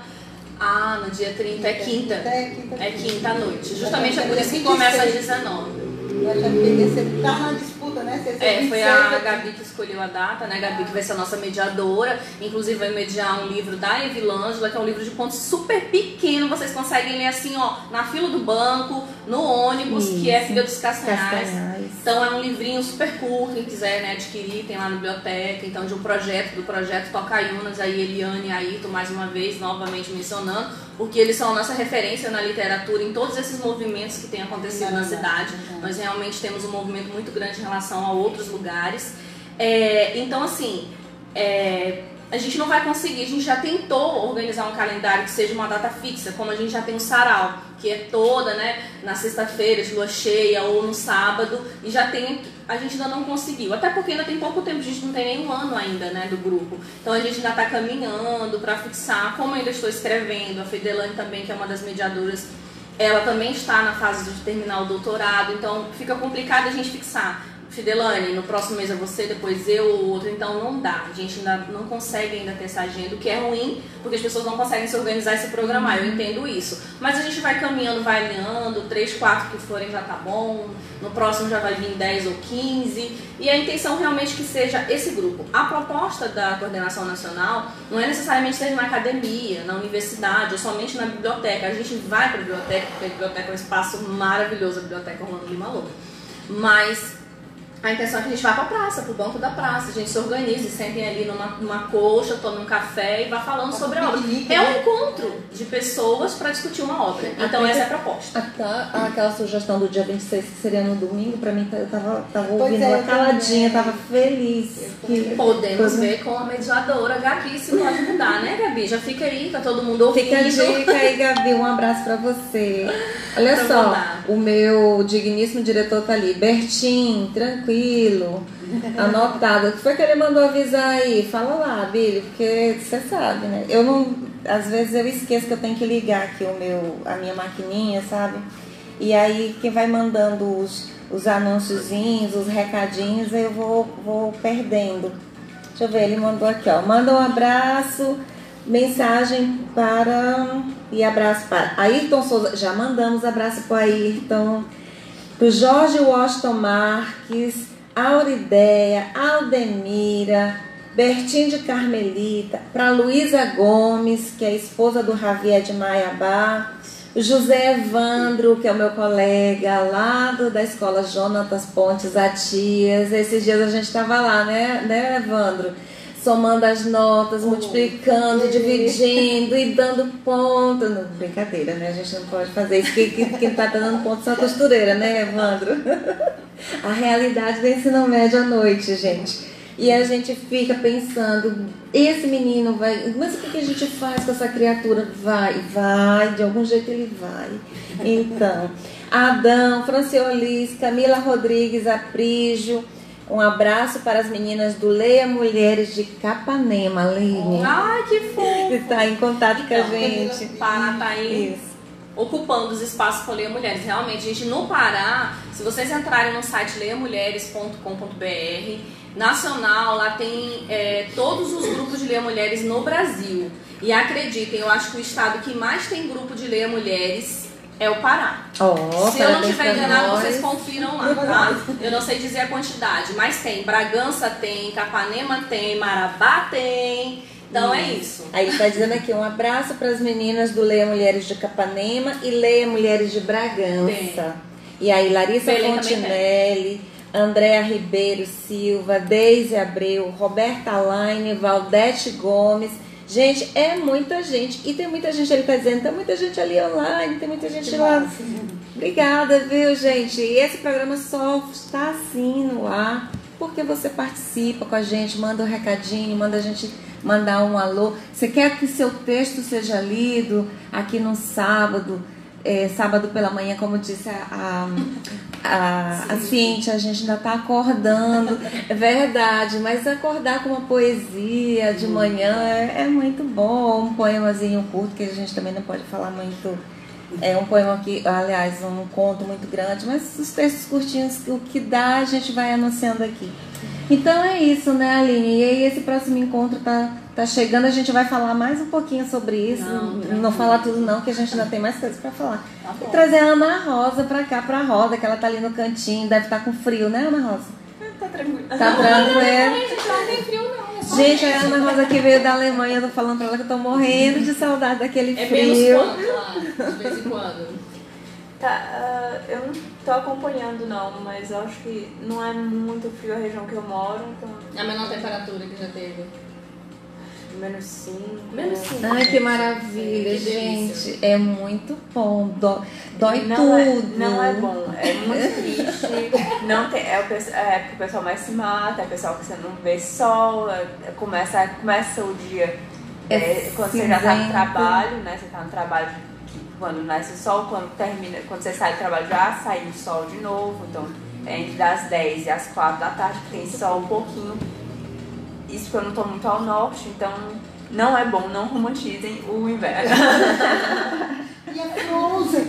Ah, no dia 30 é quinta. É quinta. É quinta à noite. Justamente é por isso que começa às 19. Eu já peguei, você tá na disputa, né? Você É, foi a 26, Gabi que escolheu a data, né? A Gabi que vai ser a nossa mediadora. Inclusive vai mediar um livro da Evilângela, que é um livro de contos super pequeno. Vocês conseguem ler assim, ó, na fila do banco, no ônibus, que é Isso. Filha dos Castanhais. Castanhais. Então é um livrinho super curto, quem quiser né, adquirir, tem lá na biblioteca. Então, de um projeto, do projeto Tocaiunas, aí Eliane e Ayrton, mais uma vez, novamente mencionando, porque eles são a nossa referência na literatura em todos esses movimentos que têm acontecido na cidade. Nós realmente temos um movimento muito grande em relação a outros lugares. É, então, assim, é, a gente não vai conseguir, a gente já tentou organizar um calendário que seja uma data fixa, como a gente já tem o sarau, que é toda, né, na sexta-feira de lua cheia ou no sábado, e já tem, a gente ainda não conseguiu, até porque ainda tem pouco tempo, a gente não tem nem um ano ainda, né, do grupo, então a gente ainda está caminhando para fixar, como eu ainda estou escrevendo, a Fedelane também, que é uma das mediadoras, ela também está na fase de terminar o doutorado, então fica complicado a gente fixar. Fidelane, no próximo mês é você, depois eu ou outro, então não dá. A gente ainda não consegue ainda ter essa agenda, o que é ruim, porque as pessoas não conseguem se organizar e se programar, eu entendo isso. Mas a gente vai caminhando, vai alinhando, três, quatro que forem já tá bom, no próximo já vai vir 10 ou 15, e a intenção realmente que seja esse grupo. A proposta da coordenação nacional não é necessariamente ser na academia, na universidade, ou somente na biblioteca. A gente vai para a biblioteca, porque a biblioteca é um espaço maravilhoso, a biblioteca Orlando Lima Lobo. Mas a intenção é que a gente vá pra praça, pro banco da praça, a gente se organize, sentem ali numa, numa coxa, tomem um café e vá falando sobre a obra. É um né? encontro de pessoas para discutir uma obra. Então Até essa é a proposta. Até aquela sugestão do dia 26, que seria no domingo, pra mim eu tava, tava Pois ouvindo é, caladinha, tava feliz. Que- Podemos coisa- ver com a mediadora Gabi se pode mudar, né, Gabi? Já fica aí, tá todo mundo ouvindo. Fica a dica aí, Gabi. Um abraço pra você. Olha Pra só, mandar. O meu digníssimo diretor tá ali. Bertim, tranquilo. Anotado. O que foi que ele mandou avisar aí? Fala lá, Billy, porque você sabe, né? Eu não. Às vezes eu esqueço que eu tenho que ligar aqui o meu, a minha maquininha, sabe? E aí quem vai mandando os, os anunciozinhos, os recadinhos, eu vou, vou perdendo. Deixa eu ver, ele mandou aqui, ó. Manda um abraço, mensagem para. E abraço para Ayrton Souza. Já mandamos abraço para Ayrton. Para Jorge Washington Marques, Aurideia, Aldemira, Bertinho de Carmelita, para Luísa Gomes, que é esposa do Javier de Maiabá, José Evandro, que é o meu colega lá do, da escola Jonatas Pontes Atias. Esses dias a gente estava lá, né, né, Evandro? Somando as notas, multiplicando, dividindo e dando ponto. Não, brincadeira, né? A gente não pode fazer isso. Quem, quem, quem tá dando ponto são a costureira, né, Evandro? [LAUGHS] A realidade do ensino médio à noite, gente. E a gente fica pensando, esse menino vai. Mas o que que a gente faz com essa criatura? Vai, vai, de algum jeito ele vai. Então, Adão, Franciolis, Camila Rodrigues, Aprígio. Um abraço para as meninas do Leia Mulheres de Capanema, Aline. Ai, que fofo! Que está em contato com a Então, gente. Pará tá aí Isso. ocupando os espaços com Leia Mulheres. Realmente, gente, no Pará, se vocês entrarem no site leiamulheres.com.br, nacional, lá tem é, todos os grupos de Leia Mulheres no Brasil. E acreditem, eu acho que o estado que mais tem grupo de Leia Mulheres é o Pará. Ó, Se eu não estiver enganado, nós. vocês confiram lá, tá? Eu não sei dizer a quantidade, mas tem. Bragança tem, Capanema tem, Marabá tem. Então é isso. Aí está dizendo aqui um abraço para as meninas do Leia Mulheres de Capanema e Leia Mulheres de Bragança. Tem. E aí Larissa Belém Fontinelli, Andréa Ribeiro Silva, Deise Abreu, Roberta Laine, Valdete Gomes. Gente, é muita gente. E tem muita gente, ele está dizendo, tem muita gente ali online, tem muita gente lá. Obrigada, viu, gente? E esse programa só está assim no ar porque você participa com a gente, manda um recadinho, manda a gente mandar um alô. Você quer que seu texto seja lido aqui no sábado, é, sábado pela manhã, como disse a, a, a, a Cíntia, a gente ainda está acordando. É verdade, mas acordar com uma poesia de manhã é, é muito bom. Um poemazinho curto, que a gente também não pode falar muito. É um poema que, aliás, um conto muito grande, mas os textos curtinhos, o que dá, a gente vai anunciando aqui. Então é isso, né, Aline? E aí esse próximo encontro tá, tá chegando, a gente vai falar mais um pouquinho sobre isso. Não, Não, não falar tudo não, que a gente ainda tem mais coisas para falar. e trazer a Ana Rosa pra cá, pra roda, que ela tá ali no cantinho, deve estar com frio, né, Ana Rosa? Tá tranquilo. Tá tranquilo. Gente, não tem frio não. é Gente, a Ana Rosa que veio da Alemanha, eu tô falando pra ela que eu tô morrendo de saudade daquele É frio. menos quanto lá, de vez em quando. Tá, ah, eu não tô acompanhando não, mas eu acho que não é muito frio a região que eu moro, então A menor temperatura que já teve. menos 5. Menos cinco. Ai, que maravilha, delícia. gente. É muito bom. Dó- Dói não tudo. É, não é bom, é muito triste. Não tem, é, o, é época que o pessoal mais se mata, é o pessoal que você não vê sol, é- é- começa, começa o dia É é, quando você já tá no trabalho, né? Você tá no trabalho que quando nasce o sol, quando termina, quando você sai do trabalho já sai o sol de novo, então é entre as 10 e as 4 da tarde que tem sol um pouquinho. Isso porque eu não tô muito ao norte, então não é bom, não romantizem o inverno. [LAUGHS] E a Frozen?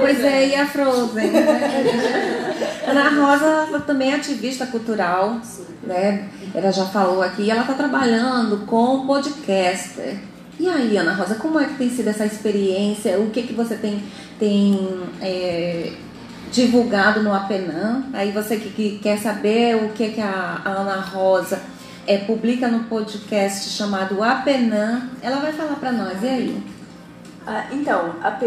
Pois é, e a Frozen? né? [LAUGHS] Ana Rosa também é ativista cultural, né? Ela já falou aqui, ela está trabalhando com podcaster. E aí, Ana Rosa, como é que tem sido essa experiência? O que que você tem, tem é, divulgado no Apenan? Aí você que, que quer saber o que que a, a Ana Rosa é, publica no podcast chamado Apenan, ela vai falar para nós. E aí? Ah, então, a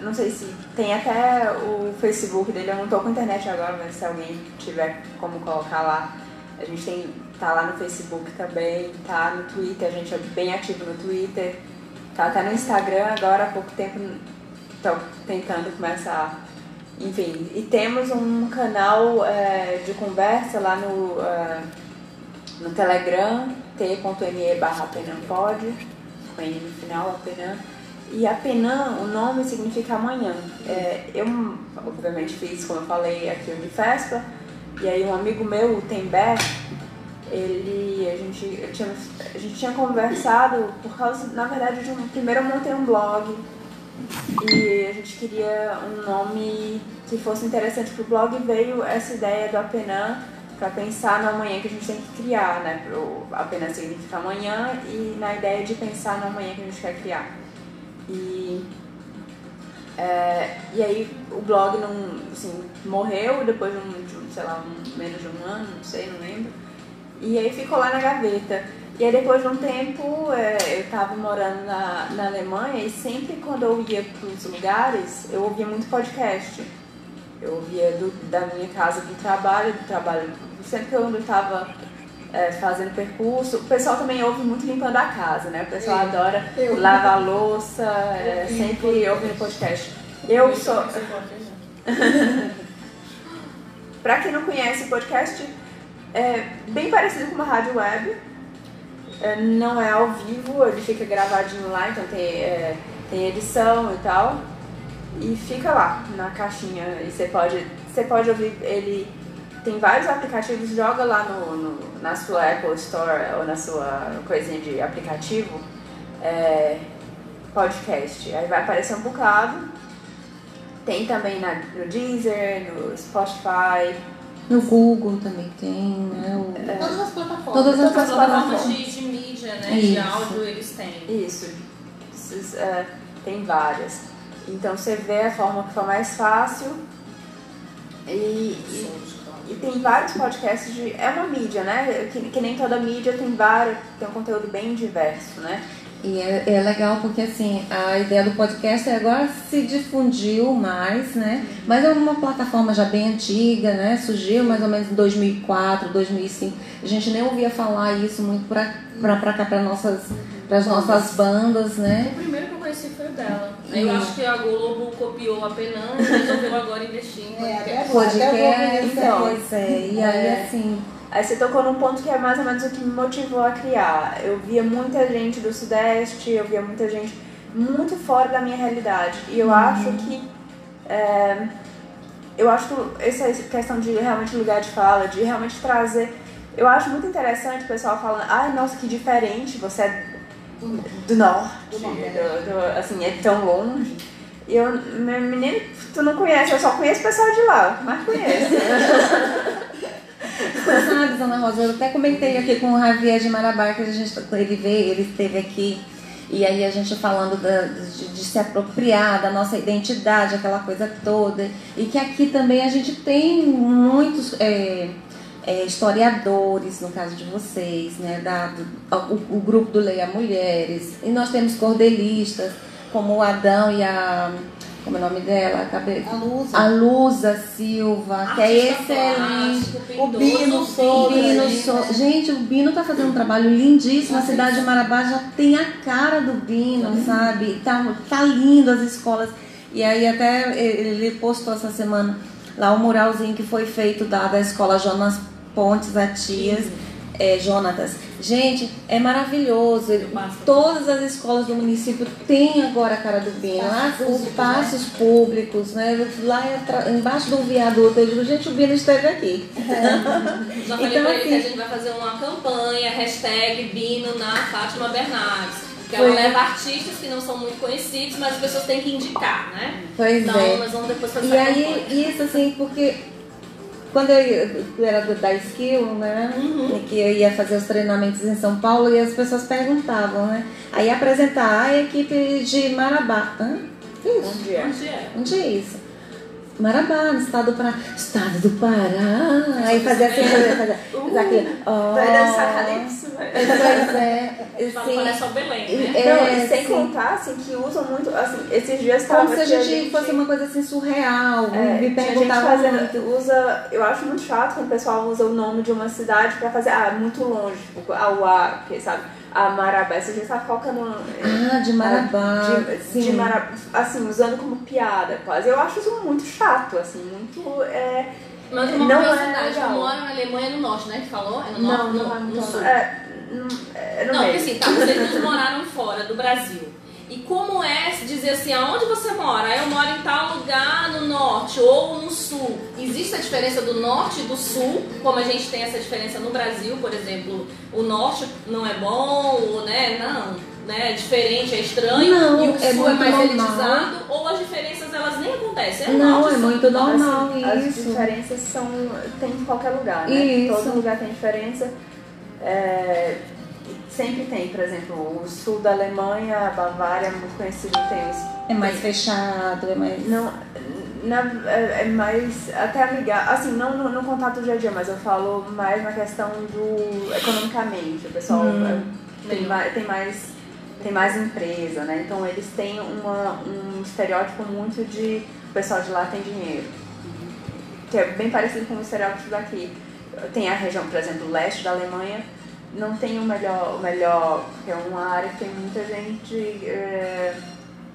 não sei se tem até o Facebook dele, eu não tô com internet agora, mas se alguém tiver como colocar lá, a gente tem, tá lá no Facebook também, tá no Twitter, a gente é bem ativo no Twitter, tá até no Instagram agora, há pouco tempo tô tentando começar, enfim, e temos um canal eh, de conversa lá no, eh, no Telegram, t.me barra penampod, com N no final, apenan. E apenan, o nome significa amanhã. É, eu, obviamente, fiz, como eu falei, aqui o de festa. E aí um amigo meu, o Tember, ele, a gente, tinha, a gente tinha conversado por causa, na verdade, de um, primeiro eu montei um blog e a gente queria um nome que fosse interessante pro blog e veio essa ideia do Apenan para pensar no amanhã que a gente tem que criar, né? Pro Apenan significa amanhã e na ideia de pensar no amanhã que a gente quer criar. E, é, e aí o blog não, assim, morreu depois de um, de um, sei lá, um, menos de um ano, não sei, não lembro. E aí ficou lá na gaveta. E aí depois de um tempo é, eu tava morando na, na Alemanha e sempre quando eu ia pros lugares eu ouvia muito podcast. Eu ouvia do, da minha casa do trabalho, do trabalho. Sempre que eu estava é, fazendo percurso, o pessoal também ouve muito limpando a casa, né? O pessoal adora lavar louça, é, sempre ouvindo podcast. Eu sou. [LAUGHS] Pra quem não conhece o podcast, é bem parecido com uma rádio web. É, não é ao vivo, ele fica gravadinho lá, então tem, é, tem edição e tal. E fica lá na caixinha. E você pode, você pode ouvir ele. Tem vários aplicativos, joga lá no, no- na sua Apple Store ou na sua coisinha de aplicativo é, podcast. Aí vai aparecer um bocado. Tem também na, no Deezer, no Spotify. No Google também tem, né? O- Todas as plataformas. Todas as plataformas plataformas. de, de mídia, né? De Isso. áudio eles têm. Isso, Esses, é, tem várias. Então você vê a forma que for mais fácil. E, e, e tem vários podcasts de. É uma mídia, né? Que, que nem toda mídia tem vários, tem um conteúdo bem diverso, né? E é, é legal porque assim, a ideia do podcast agora se difundiu mais, né? Mas é uma plataforma já bem antiga, né? Surgiu mais ou menos em 2004, 2005. A gente nem ouvia falar isso muito pra, pra, pra cá, pra nossas, pras nossas bandas, né? O primeiro que eu conheci foi o dela. Eu acho que a Globo copiou a Penan e resolveu agora investir em É, podcast. Podcast, então. pois é. E aí, É. assim, Aí você tocou num ponto que é mais ou menos o que me motivou a criar. Eu via muita gente do Sudeste, eu via muita gente muito fora da minha realidade. E eu acho que. é, eu acho que essa questão de realmente lugar de fala, de realmente trazer. Eu acho muito interessante o pessoal falando, ai nossa, que diferente, você é do norte, Do do- Nordeste. do- assim, é tão longe. E eu, menino, tu não conhece, eu só conheço o pessoal de lá, mas conheço. [LAUGHS] Sabe, Ana Rosa, eu até comentei aqui com o Javier de Marabá, que a gente, ele veio, ele esteve aqui, e aí a gente falando da- de, de se apropriar da nossa identidade, aquela coisa toda, e que aqui também a gente tem muitos é, é, historiadores, no caso de vocês, né, da, do- o, o grupo do Leia Mulheres, e nós temos cordelistas, como o Adão e a... Como é o nome dela? A Lusa. A Lusa Silva, que é Artista excelente. plástico, O Bino Souza, Bino né? So- Gente, o Bino tá fazendo um trabalho lindíssimo. A cidade de Marabá já tem a cara do Bino, sabe? Tá, tá lindo as escolas. E aí até ele postou essa semana lá o muralzinho que foi feito da, da escola Jonas Pontes Atias. É, Jonatas. Gente, é maravilhoso. Todas as escolas do município têm agora a cara do Bino. Lá, os passos públicos, né? Lá atra- embaixo do viaduto. Eu digo, gente, o Bino esteve aqui. Já [LAUGHS] falei Então, pra ele que a assim- gente vai fazer uma campanha, hashtag Bino na Fátima Bernardes. Que ela leva artistas que não são muito conhecidos, mas as pessoas têm que indicar, né? Pois então é. nós vamos depois fazer E aí, campanha. isso assim, porque quando eu, era da Skill, né? Uhum. Que eu ia fazer os treinamentos em São Paulo e as pessoas perguntavam, né? Aí apresentar a equipe de Marabá. Hã? Isso? Onde é? Onde é? Onde é isso? Marabá, no estado do Pará. Estado do Pará. Aí fazia assim, fazia, fazia, fazia aquele. ó. Vai dançar calypso, vai. Pois é. Fala, Assim, Parece Belém, né? É, Não, e sem sim. contar, assim, que usam muito, assim, esses dias como tava se a aqui gente fosse uma coisa assim surreal. É, me gente perguntavam fazendo, muito. usa, eu acho muito chato quando o pessoal usa o nome de uma cidade pra fazer, ah, muito longe, tipo, Auá, que sabe, a Marabá, esse dia tá colocando Ah, de Marabá. de, sim. de Marabá, assim, usando como piada quase. Eu acho isso muito chato, assim, muito, é, Mas uma Não é curiosidade, legal. eu moro na Alemanha no norte, né? Que falou? É no não, norte, não, no, é no muito, sul. é, não, é no Não, porque meio. assim, tá, vocês não moraram fora do Brasil. Como é dizer assim, aonde você mora? Ah, Eu moro em tal lugar no norte ou no sul. Existe a diferença do norte e do sul, como a gente tem essa diferença no Brasil, por exemplo, o norte não é bom, ou, né? Não, né? É diferente, é estranho, Não, e o é sul é muito mais normal. elitizado, ou as diferenças elas nem acontecem. É Não, norte, é sul. muito normal Assim, As diferenças são. tem em qualquer lugar, né? Isso. Todo lugar tem diferença. É, sempre tem, por exemplo, o sul da Alemanha, a Bavária é muito conhecido, tem os. É mais fechado, é mais. Não, na, é, é mais até amigável, assim, não no, no contato do dia a dia, mas eu falo mais na questão do economicamente. O pessoal Hum. é, tem, mais, tem mais tem mais empresa, né? Então eles têm uma, um estereótipo muito de o pessoal de lá tem dinheiro. Que é bem parecido com o estereótipo daqui. Tem a região, por exemplo, o leste da Alemanha, não tem o melhor, o melhor porque é uma área que tem muita gente é,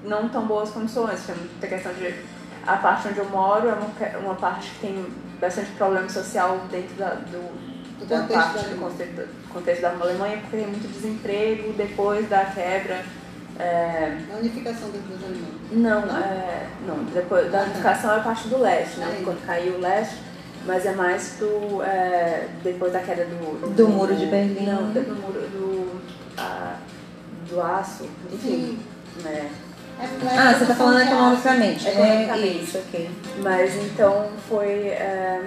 não tão boas condições, tem muita questão de a parte onde eu moro é uma, uma parte que tem bastante problema social dentro da, do, Do da parte da do Alemanha. contexto, contexto da Alemanha, porque tem muito desemprego depois da quebra. é, A unificação dos dos alemães. não, é, não, depois da unificação é a parte do leste, né? Aí. Quando caiu o leste, mas é mais pro. é, depois da queda do. Do muro de Berlim. Não, do muro do. ah, do aço, enfim. Né? Ah, você tá falando economicamente. Economicamente. É isso, ok. Mas então foi. é,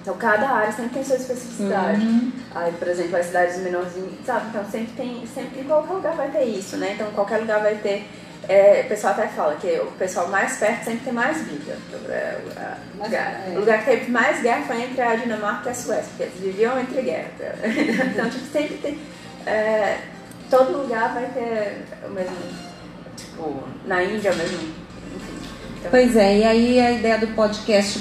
então cada área sempre tem sua especificidade. Uhum. Aí, por exemplo, as cidades menorzinhas, sabe? Então sempre tem. Sempre, em qualquer lugar vai ter isso, né? Então qualquer lugar vai ter. É, o pessoal até fala que o pessoal mais perto sempre tem mais vida. É, é, é. O lugar que teve mais guerra foi entre a Dinamarca e a Suécia, porque eles viviam entre guerra. [LAUGHS] Então, tipo, sempre tem. é, todo lugar vai ter o mesmo. Tipo, na Índia mesmo. Enfim. Então, Pois é, e aí a ideia do podcast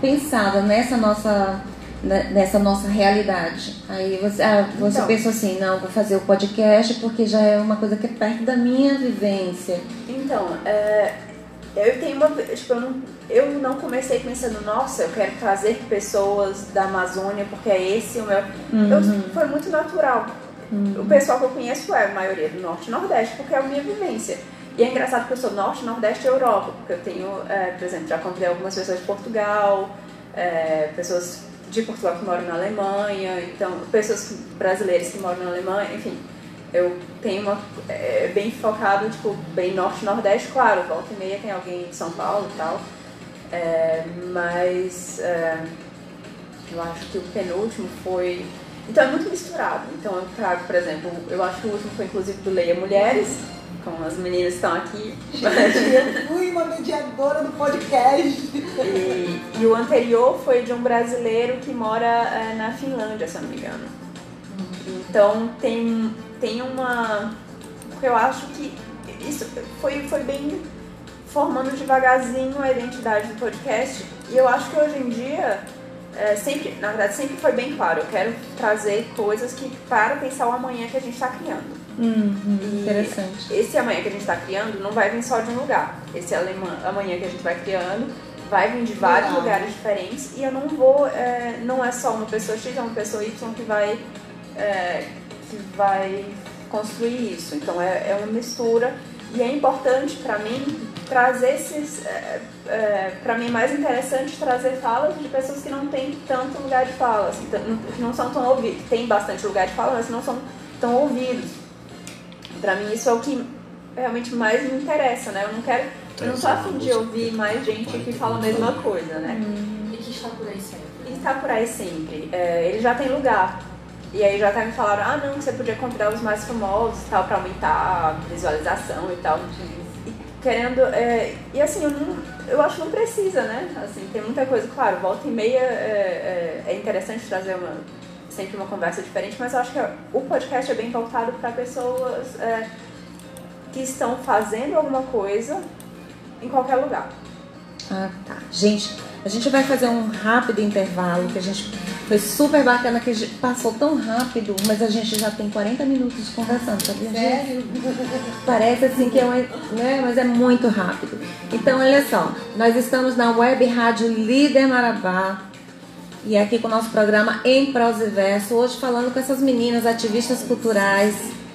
pensada nessa nossa nessa nossa realidade. Aí você, ah, você Então. pensou assim, não, vou fazer o podcast porque já é uma coisa que é perto da minha vivência. Então, é, eu tenho uma. Tipo, eu não, eu não comecei pensando, nossa, eu quero trazer pessoas da Amazônia porque é esse o meu. Eu- foi muito natural. O pessoal que eu conheço é a maioria do Norte e Nordeste, porque é a minha vivência. E é engraçado que eu sou Norte, Nordeste e Europa, porque eu tenho, é, por exemplo, já encontrei algumas pessoas de Portugal, é, pessoas de Portugal que moram na Alemanha, então, pessoas brasileiras que moram na Alemanha, enfim. Eu tenho uma. É, bem focado, tipo, bem norte nordeste, claro, volta e meia tem alguém de São Paulo e tal. É, mas é, eu acho que o penúltimo foi. Então é muito misturado. Então eu trago, por exemplo, eu acho que o último foi inclusive do Leia Mulheres, com as meninas estão aqui. Eu fui uma mediadora do podcast. E, e o anterior foi de um brasileiro que mora é, na Finlândia, se eu não me engano. Então tem, tem uma. Eu acho que isso foi, foi bem formando devagarzinho a identidade do podcast. E eu acho que hoje em dia, é, sempre, na verdade, sempre foi bem claro. Eu quero trazer coisas que para pensar o amanhã que a gente está criando. E interessante. Esse amanhã que a gente está criando não vai vir só de um lugar. Esse alema- amanhã que a gente vai criando vai vir de vários Legal. lugares diferentes e eu não vou, é, não é só uma pessoa X, é uma pessoa Y que vai, é, que vai construir isso. Então é, é uma mistura e é importante para mim trazer esses, é, é, para mim é mais interessante trazer falas de pessoas que não têm tanto lugar de fala, assim, que não são tão ouvidos, tem bastante lugar de fala, mas não são tão ouvidos. Pra mim isso é o que realmente mais me interessa, né? Eu não quero, eu não tô afim de ouvir mais gente que fala a mesma coisa, né? E que está por aí sempre. E tá por aí sempre. É, ele já tem lugar. E aí já tá me falaram, ah não, você podia convidar os mais famosos e tal, pra aumentar a visualização e tal. E querendo. é, e assim, eu, não, eu acho que não precisa, né? Assim, tem muita coisa, claro, volta e meia é, é, é interessante trazer uma, sempre uma conversa diferente, mas eu acho que o podcast é bem voltado para pessoas é, que estão fazendo alguma coisa em qualquer lugar. Ah, tá. Gente, a gente vai fazer um rápido intervalo, que a gente foi super bacana, que a gente passou tão rápido, mas a gente já tem 40 minutos conversando, sabia? Sério? Parece assim que é uma, né, mas é muito rápido. Então, olha só, nós estamos na Web Rádio Líder Marabá e aqui com o nosso programa Em Prosa e Verso, hoje falando com essas meninas ativistas culturais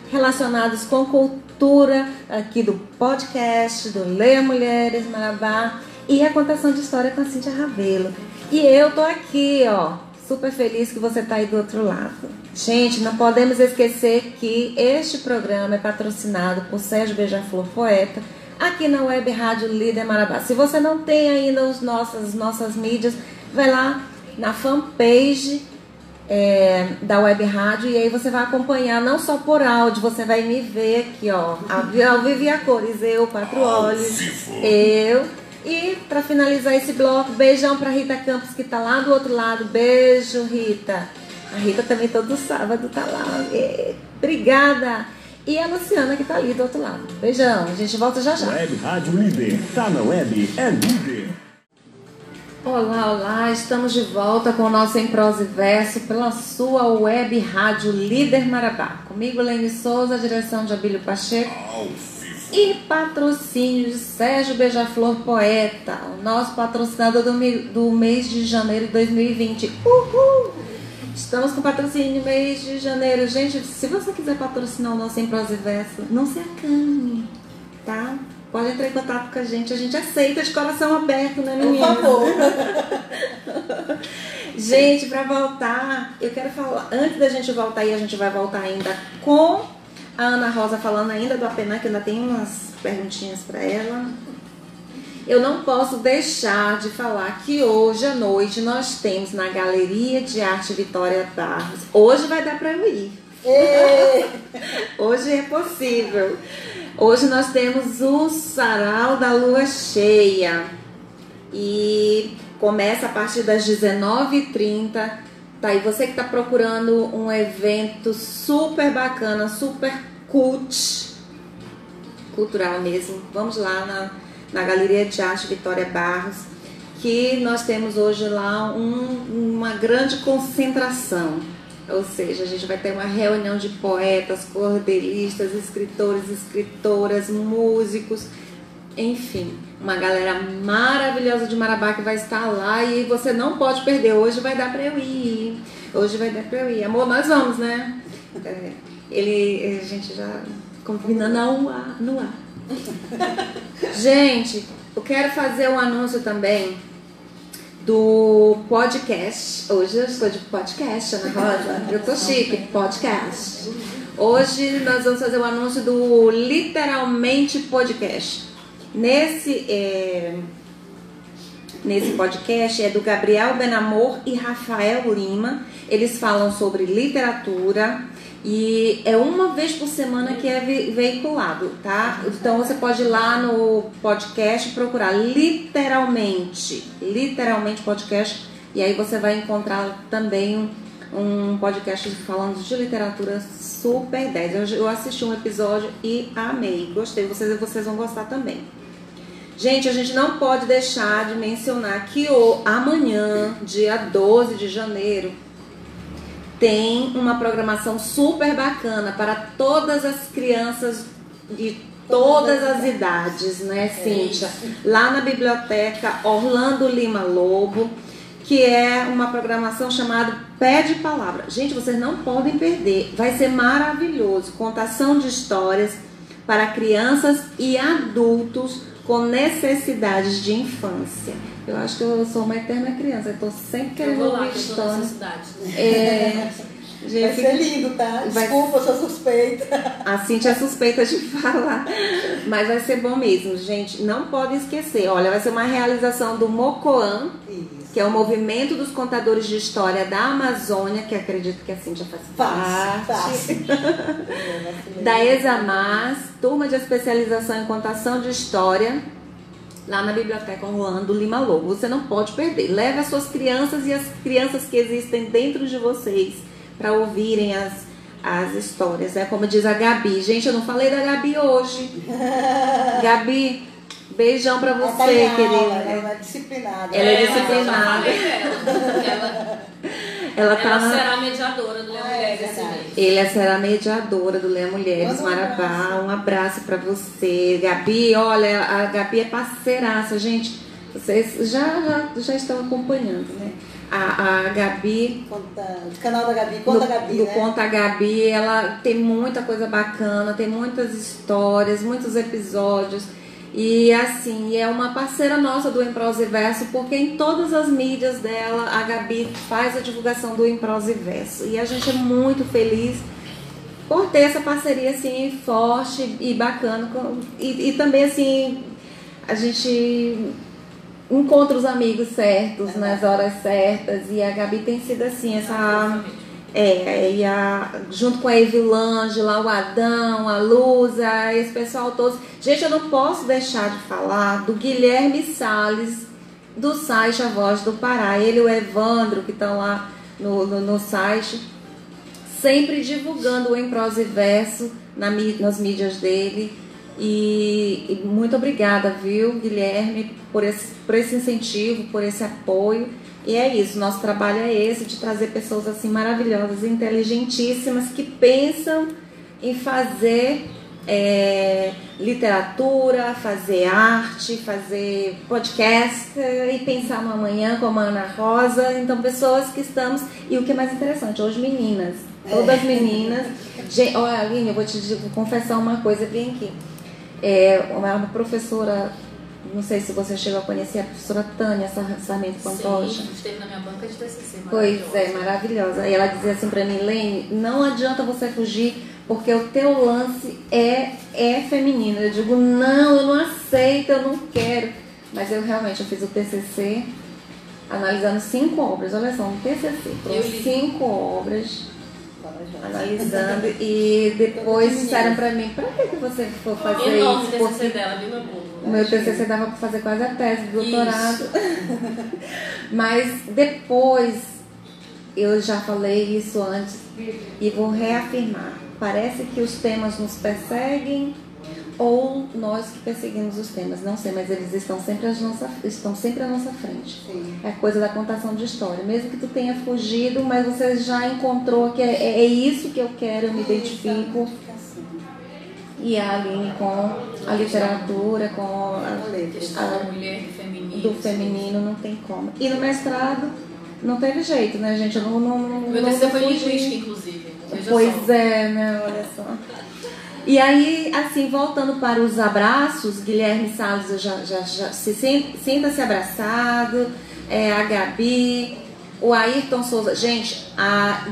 relacionadas com cultura aqui do podcast do Leia Mulheres Marabá e a contação de história com a Cíntia Ravelo. E eu tô aqui, ó, super feliz que você tá aí do outro lado. Gente, não podemos esquecer que este programa é patrocinado por Sérgio Beija-Flor Poeta, aqui na Web Rádio Líder Marabá. Se você não tem ainda os nossas, nossas mídias, vai lá na fanpage é, da Web Rádio e aí você vai acompanhar não só por áudio, você vai me ver aqui, ó, ao vivo e a cores, eu, quatro olhos, eu. E para finalizar esse bloco, beijão para Rita Campos que tá lá do outro lado. Beijo, Rita. A Rita também todo sábado tá lá. Ê, Obrigada. E a Luciana que tá ali do outro lado. Beijão. A gente volta já já. Web Rádio Líder. Tá na web, é líder. Olá, olá, estamos de volta com o nosso Em Prosa e Verso pela sua web rádio Líder Marabá. Comigo, Lene Souza, direção de Abílio Pacheco e patrocínio de Sérgio Beija-Flor Poeta, o nosso patrocinador do, do mês de janeiro de 2020. Uhul! Estamos com patrocínio no mês de janeiro. Gente, se você quiser patrocinar o nosso Em Prosa e Verso, não se acane, tá? Pode entrar em contato com a gente, a gente aceita de coração aberto, né, Por meninas? favor. [LAUGHS] Gente, para voltar, eu quero falar, antes da gente voltar aí, a gente vai voltar ainda com a Ana Rosa falando ainda do Apená, que ainda tem umas perguntinhas para ela. Eu não posso deixar de falar que hoje à noite nós temos na Galeria de Arte Vitória Barros. Hoje vai dar para eu ir. [LAUGHS] Hoje é possível. Hoje nós temos o Sarau da Lua Cheia. E começa a partir das 19h30. Tá aí, você que está procurando um evento super bacana, super cult, cultural mesmo. Vamos lá na, na Galeria de Arte Vitória Barros, que nós temos hoje lá um- uma grande concentração. Ou seja, a gente vai ter uma reunião de poetas, cordelistas, escritores, escritoras, músicos, enfim, uma galera maravilhosa de Marabá que vai estar lá e você não pode perder. Hoje vai dar pra eu ir. Hoje vai dar pra eu ir. Amor, nós vamos, né? É, ele, a gente já combinando no ar. No ar. Gente, eu quero fazer um anúncio também do podcast. Hoje eu estou de podcast, Ana Rosa. Eu tô chique, podcast. Hoje nós vamos fazer o anúncio do Literalmente Podcast. Nesse, é, nesse podcast é do Gabriel Benamor e Rafael Lima. Eles falam sobre literatura e é uma vez por semana que é ve- veiculado, tá? Então você pode ir lá no podcast procurar literalmente, literalmente podcast, e aí você vai encontrar também um podcast falando de literatura super 10. Eu, eu assisti um episódio e amei, gostei. Vocês, vocês vão gostar também. Gente, a gente não pode deixar de mencionar que o, amanhã, dia 12 de janeiro, tem uma programação super bacana para todas as crianças de todas as idades, né, Cíntia? Lá na biblioteca Orlando Lima Lobo, que é uma programação chamada Pé de Palavra. Gente, vocês não podem perder. Vai ser maravilhoso. Contação de histórias para crianças e adultos com necessidades de infância. Eu acho que eu sou uma eterna criança. Eu tô sempre querendo ouvir histórias. cidade. É, [LAUGHS] Vai gente, ser lindo, tá? Vai- Desculpa, eu sou suspeita. [LAUGHS] a Cintia é suspeita de falar, mas vai ser bom mesmo, gente. Não podem esquecer. Olha, vai ser uma realização do Mocoan, Isso. que é o movimento dos contadores de história da Amazônia, que acredito que a Cintia faz Fácil, parte. fácil. [LAUGHS] Da Examas, turma de especialização em contação de história, lá na Biblioteca Orlando Lima Lobo. Você não pode perder. Leve as suas crianças e as crianças que existem dentro de vocês para ouvirem as, as histórias. É como diz a Gabi. Gente, eu não falei da Gabi hoje. [LAUGHS] Gabi, beijão para Ela você, tá aula, querida. Ela é disciplinada. Ela é já disciplinada. falei dela. Ela, Ela tá ela será mediadora do Leão Ah, é Mulheres esse mês. Ele será mediadora do Leia Mulheres Manda um Marabá. abraço. Um abraço pra você. Gabi, olha, a Gabi é parceiraça, gente. Vocês já, já, já estão acompanhando, né? A, a Gabi, Conta, o canal da Gabi, conta do, a Gabi, do né? Conta Gabi, ela tem muita coisa bacana, tem muitas histórias, muitos episódios. E assim, é uma parceira nossa do Emprosa e Verso, porque em todas as mídias dela, a Gabi faz a divulgação do Emprosa e Verso. E a gente é muito feliz por ter essa parceria assim forte e bacana. com- E, e também assim, a gente encontra os amigos certos nas horas certas. E a Gabi tem sido assim, essa. É, e a, junto com a Evilange, lá o Adão, a Lusa, esse pessoal todos. Gente, eu não posso deixar de falar do Guilherme Salles, do site A Voz do Pará. Ele e o Evandro, que estão lá no, no, no site, sempre divulgando o Em Prosa e Verso na, nas mídias dele. E, e muito obrigada, viu, Guilherme, por esse, por esse incentivo, por esse apoio. E é isso, nosso trabalho é esse, de trazer pessoas assim maravilhosas, inteligentíssimas, que pensam em fazer é, literatura, fazer arte, fazer podcast e pensar no amanhã como a Ana Rosa. Então, pessoas que estamos. E o que é mais interessante, hoje meninas, todas meninas. Gente, olha, Aline, eu vou te vou confessar uma coisa bem aqui. É, uma uma professora, não sei se você chegou a conhecer, a professora Tânia Sar- Sarmento Pantoja. Sim, esteve na minha banca de TCC. Pois é, maravilhosa. E ela dizia assim pra mim, Lene, não adianta você fugir, porque o teu lance é, é feminino. Eu digo, não, eu não aceito, eu não quero. Mas eu realmente eu fiz o TCC analisando cinco obras. Olha só, um TCC. Li. cinco obras analisando e depois disseram pra mim, pra que você for fazer o isso? TCC Porque dela, viu, povo? O meu TCC dava para fazer quase a tese do doutorado. [LAUGHS] Mas depois, eu já falei isso antes e vou reafirmar. Parece que os temas nos perseguem ou nós que perseguimos os temas, não sei, mas eles estão sempre, à nossa, estão sempre à nossa frente. Sim. É coisa da contação de história. Mesmo que tu tenha fugido, mas você já encontrou que é, é isso que eu quero, eu me identifico. E a Aline com a literatura, com a, Questão da mulher, do feminino. do feminino, não tem como. E no mestrado, não teve jeito, né, gente? Eu não, não, não, Meu não foi linguística, inclusive. Veja Pois só. é, né? Olha só. E aí, assim, voltando para os abraços, Guilherme Salles já, já, já se senta-se abraçado, é, a Gabi, o Ayrton Souza. Gente, a,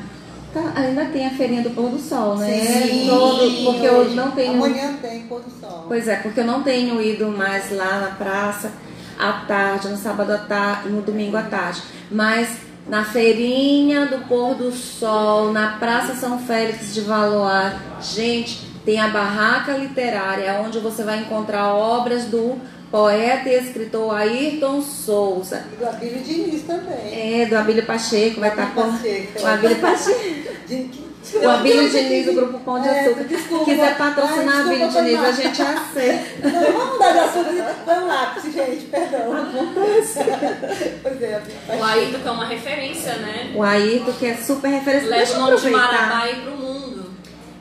tá, ainda tem a feirinha do pôr do sol, né? Sim, Todo, porque eu não tenho. Amanhã tem pôr do sol. Pois é, porque eu não tenho ido mais lá na praça à tarde, no sábado à tarde, no domingo à tarde. Mas na feirinha do pôr do sol, na Praça São Félix de Valoar, gente, tem a barraca literária, onde você vai encontrar obras do poeta e escritor Ayrton Souza. E do Abílio Diniz também. É, do Abílio Pacheco, vai estar por. Pacheco. O Abílio Pacheco. O Abílio Diniz do Grupo Pão de É, Açúcar. desculpa. Quiser patrocinar Ai, Abílio Diniz, a gente aceita. Não, vamos mudar de assunto. Um lápis, gente, perdão. pois é, Abílio O Pacheco. Ayrton, que é uma referência, né? O Ayrton, que é super referência. Leva o nome de. Marabá aí pro mundo.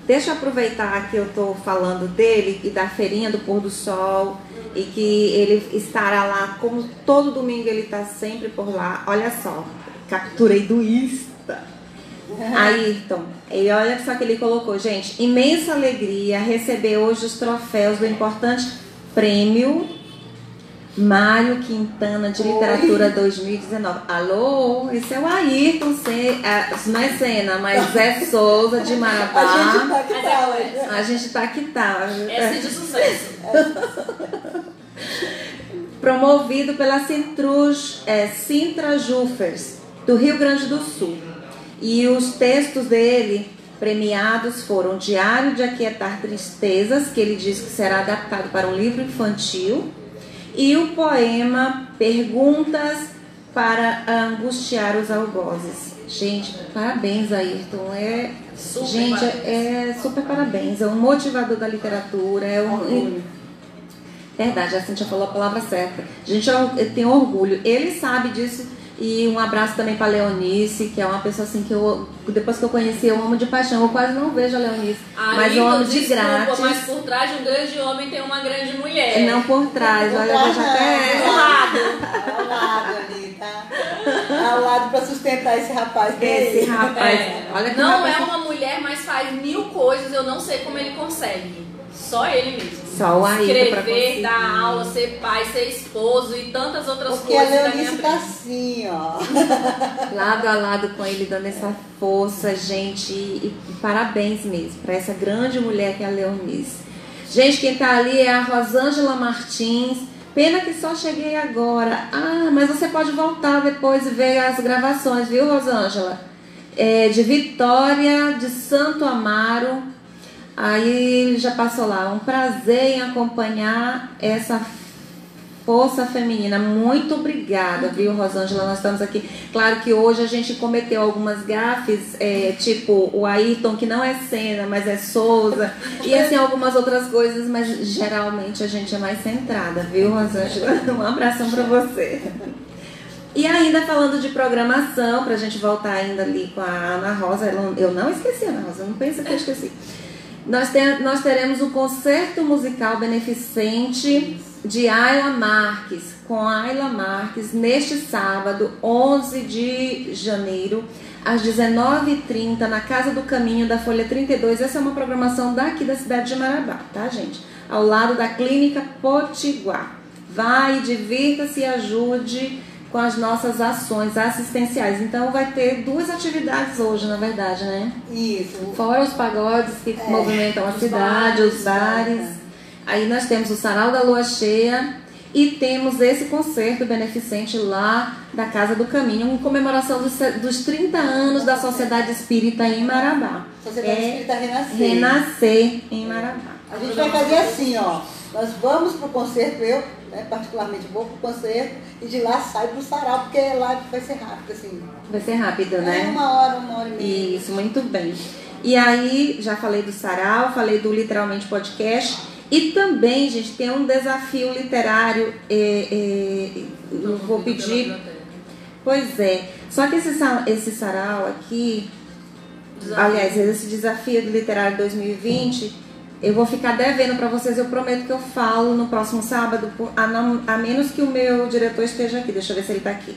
Deixa eu aproveitar que eu tô falando dele e da feirinha do pôr do sol e que ele estará lá, como todo domingo ele está sempre por lá. Olha só, capturei do Insta. [LAUGHS] Ayrton, e olha só que ele colocou, gente, imensa alegria receber hoje os troféus do importante prêmio Mário Quintana de Oi. Literatura 2019. Alô, esse é o Ayrton, Ce- é, não é Sena, mas é Souza de A gente Marabá. tá é- hoje. A gente tá aqui, tá. Essa de sucesso. [LAUGHS] Promovido pela Cintrus, é, Sintra Jufers, do Rio Grande do Sul. E os textos dele premiados foram Diário de Aquietar Tristezas, que ele diz que será adaptado para um livro infantil, e o poema Perguntas para Angustiar os Algozes. Gente, parabéns, Ayrton. É, Super gente, parabéns. é, é super parabéns. É um motivador da literatura, é um, Orgulho. Verdade, a Cintia falou a palavra certa. Gente, eu, eu tenho orgulho. Ele sabe disso. E um abraço também para Leonice, que é uma pessoa assim que eu, depois que eu conheci, eu amo de paixão. Eu quase não vejo a Leonice, mas eu amo de desculpa, grátis. mas por trás de um grande homem tem uma grande mulher. É, Não por trás, olha, eu vejo até. Ao lado. [LAUGHS] Ao lado ali, tá? Ao lado pra sustentar esse rapaz. Esse daí. rapaz, É, olha que não rapaz- é uma mulher, mas faz mil coisas, eu não sei como ele consegue. Só ele mesmo. Só o pra Escrever, dar aula, ser pai, ser esposo e tantas outras Porque a coisas da minha Leonice tá assim, ó. [LAUGHS] lado a lado com ele, dando essa força, gente. E, e parabéns mesmo para essa grande mulher que é a Leonice. Gente, quem tá ali é a Rosângela Martins. Pena que só cheguei agora. Ah, mas você pode voltar depois e ver as gravações, viu, Rosângela? É, de Vitória, de Santo Amaro. Aí já passou lá. Um prazer em acompanhar essa Força Feminina, muito obrigada, viu, Rosângela? Nós estamos aqui. Claro que hoje a gente cometeu algumas gafes, é, tipo o Ayrton, que não é Senna, mas é Souza, e assim algumas outras coisas, mas geralmente a gente é mais centrada, viu, Rosângela? [LAUGHS] Um abração para você. E ainda falando de programação, para a gente voltar ainda ali com a Ana Rosa, eu não- esqueci Ana Rosa, não pensa que eu esqueci. Nós, nós teremos o concerto musical beneficente de Ayla Marques, com Ayla Marques, neste sábado, 11 de janeiro, às 19h30, na Casa do Caminho da Folha 32. Essa é uma programação daqui da cidade de Marabá, tá, gente? Ao lado da Clínica Potiguar. Vai, divirta-se e ajude com as nossas ações assistenciais. Então, vai ter duas atividades hoje, na verdade, né? Isso. Fora os pagodes que movimentam a cidade, os bares. Aí nós temos o Sarau da Lua Cheia e temos esse concerto beneficente lá da Casa do Caminho, em comemoração dos, dos 30 anos da Sociedade Espírita em Marabá. Sociedade É Espírita Renascer. Renascer em Marabá. A gente vai fazer assim, ó. Nós vamos pro concerto, eu, né, particularmente vou pro concerto, e de lá sai pro sarau, porque lá vai ser rápido, assim. Vai ser rápido, É né? uma hora, uma hora e meia. Isso, muito bem. E aí, já falei do Sarau, falei do Literalmente Podcast. E também, gente, tem um desafio literário. é, é, eu vou pedir. Pois é. Só que esse, esse sarau aqui, aliás, esse desafio do literário 2020, eu vou ficar devendo para vocês. Eu prometo que eu falo no próximo sábado, a, não- a menos que o meu diretor esteja aqui. Deixa eu ver se ele está aqui.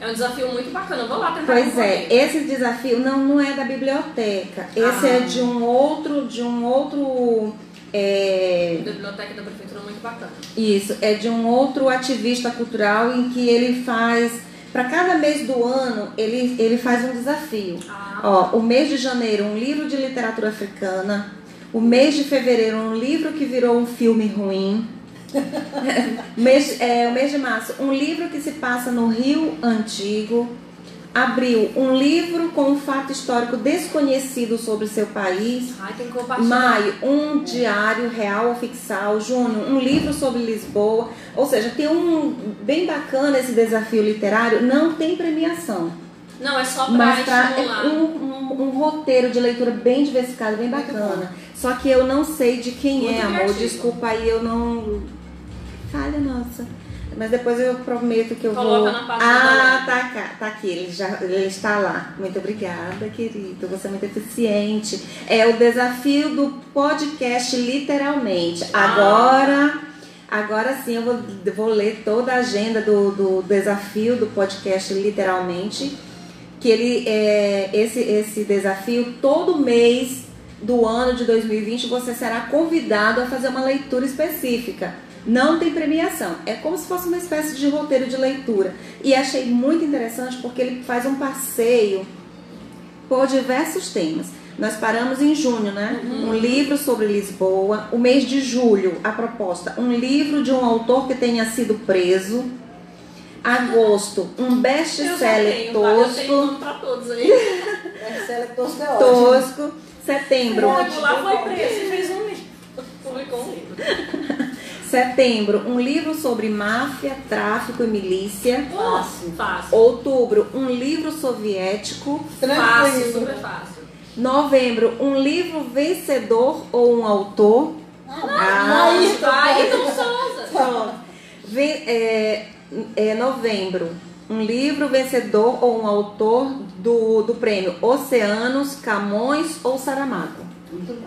É um desafio muito bacana. Eu vou lá tentar Pois é, esse desafio não, não é da biblioteca. Esse Ah. é de um outro, de um outro. é, Da biblioteca da prefeitura muito bacana. isso, é de um outro ativista cultural em que ele faz. Para cada mês do ano, ele, ele faz um desafio. Ah, Ó, o mês de janeiro, um livro de literatura africana. O mês de fevereiro, um livro que virou um filme ruim. [LAUGHS] mês, é, o mês de março, um livro que se passa no Rio Antigo. Abril, um livro com um fato histórico desconhecido sobre seu país. ai, tem que compartilhar. Maio, um diário real ou ficção. Junho, um livro sobre Lisboa. Ou seja, tem um bem bacana esse desafio literário. Não tem premiação, Não, é só pra mas pra, é estimular. um, um, um roteiro de leitura bem diversificado, bem bacana. Só que eu não sei de quem Muito é, amor. criativo. Desculpa aí, eu não. Falha nossa. Mas depois eu prometo que eu Coloca vou. na página ah, tá, cá, tá aqui, ele já ele está lá. Muito obrigada, querido. Você é muito eficiente. É o desafio do podcast, literalmente. Ah. Agora, agora sim eu vou, vou ler toda a agenda do, do desafio do podcast, literalmente. Que ele é esse, esse desafio todo mês do ano de 2020 você será convidado a fazer uma leitura específica. Não tem premiação, é como se fosse uma espécie de roteiro de leitura. E achei muito interessante porque ele faz um passeio por diversos temas. Nós paramos em junho, né? Um livro sobre Lisboa. O mês de julho, a proposta, um livro de um autor que tenha sido preso. Agosto, um best-seller tosco. nome pra todos aí. [LAUGHS] Marcela tosco é ótimo. Tosco. Setembro. O lá foi preso e fez um livro. [LAUGHS] Publicou um livro. Setembro, um livro sobre máfia, tráfico e milícia. Fácil. Fácil. Outubro, um livro soviético. Fácil, Tranquilo. super fácil. Novembro, um livro vencedor ou um autor. Ah, Aí, Vai, então Souza. Pronto. Ve- é, é, novembro, um livro vencedor ou um autor do, do prêmio Oceanos, Camões ou Saramago.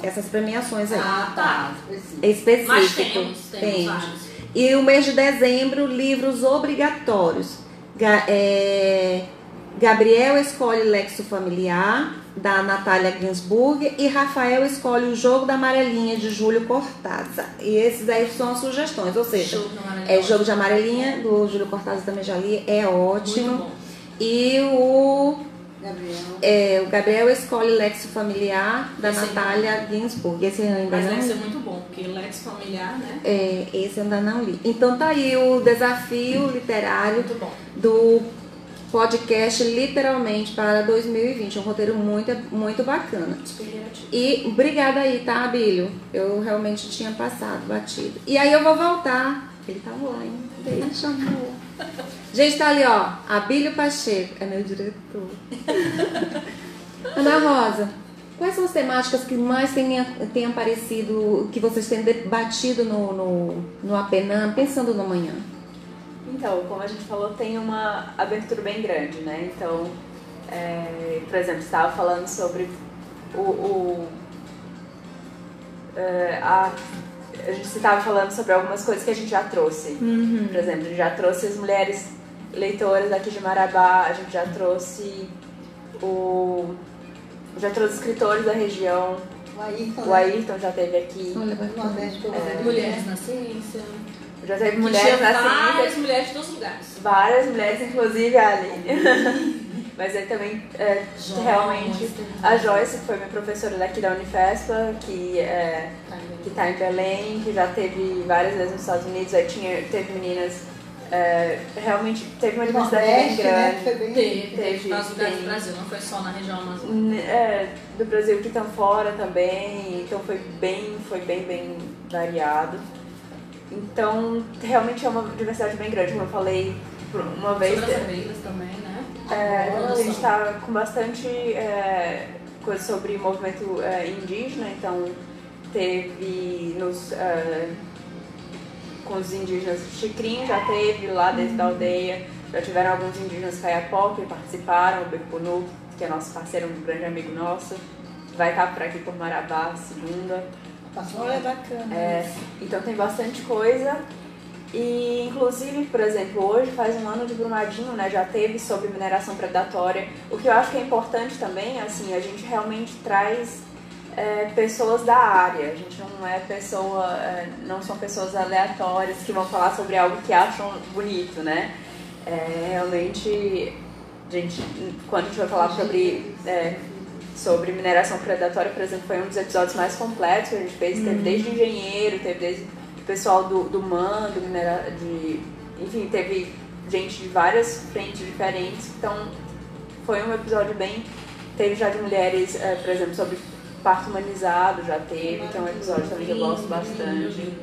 Essas premiações aí. Ah, tá. Específico. É específico. Mas temos, temos Temos. vários. E o mês de dezembro, livros obrigatórios. Ga- é, Gabriel escolhe Lexo Familiar, da Natália Ginsburg, e Rafael escolhe o Jogo da Amarelinha, de Júlio Cortázar. E esses aí são as sugestões, ou seja, Jogo da Amarelinha. é Jogo de Amarelinha, do Júlio Cortázar também já li, é ótimo. Muito bom. E o, Gabriel. é, o Gabriel escolhe Lexo Familiar, da Esse. Natália Ginsburg. Esse eu ainda Mas não li. ser muito bom, porque Lex familiar, né? É, esse eu ainda não li. Então tá aí o desafio literário do podcast literalmente para 2020. Um roteiro muito, muito bacana. E obrigada aí, tá, Abílio? Eu realmente tinha passado, batido. E aí eu vou voltar. Ele tava lá, hein? Deixa, amor. Gente, tá ali, ó. Abílio Pacheco. É meu diretor. Ana Rosa, quais são as temáticas que mais têm, aparecido, que vocês têm debatido no, no, no Apenam, pensando no manhã? Então, como a gente falou, tem uma abertura bem grande, né? Então, é, por exemplo, estava falando sobre o. o é, a, a gente estava falando sobre algumas coisas que a gente já trouxe. Por exemplo, a gente já trouxe as mulheres leitoras aqui de Marabá, a gente já trouxe o. Já trouxe escritores da região, O Ayrton. o Ayrton já teve aqui, Olha, né? Nordeste, É. Mulheres na ciência. já teve Que mulheres na ciência. várias mulheres de todos os lugares. Várias mulheres, inclusive a Aline. [LAUGHS] Mas aí também, é, realmente, a Joyce que foi minha professora daqui da Unifespa, que é, que tá em Belém, que já teve várias vezes nos Estados Unidos, aí tinha, teve meninas, é, realmente teve uma diversidade bem né? grande. Foi bem... Teve, teve vários lugares do Brasil, não foi só na região amazônica. É, do Brasil que estão fora também, então foi bem, foi bem, bem variado. Então, realmente é uma diversidade bem grande, como eu falei uma vez. Sobre as abelhas também, né? É, a gente está com bastante é, coisa sobre movimento é, indígena, então teve nos, ah, com os indígenas Chicrinho, já teve lá dentro da aldeia, já tiveram alguns indígenas Caiapó que participaram, o Becunu, que é nosso parceiro, um grande amigo nosso, vai estar por aqui por Marabá, segunda. Olha, bacana. É, então tem bastante coisa. E inclusive, por exemplo, hoje faz um ano de Brumadinho, né? Já teve sobre mineração predatória. O que eu acho que é importante também, assim, a gente realmente traz é, pessoas da área. A gente não é pessoa, é, não são pessoas aleatórias que vão falar sobre algo que acham bonito, né? É, realmente, gente, quando a gente vai falar sobre é, sobre mineração predatória, por exemplo, foi um dos episódios mais completos que a gente fez. Teve desde engenheiro, teve desde pessoal do, do MAN, do minera, de, enfim, teve gente de várias frentes diferentes. Então, foi um episódio bem. Teve já de mulheres, eh, por exemplo, sobre parto humanizado, já teve, que é um episódio também que eu gosto bastante.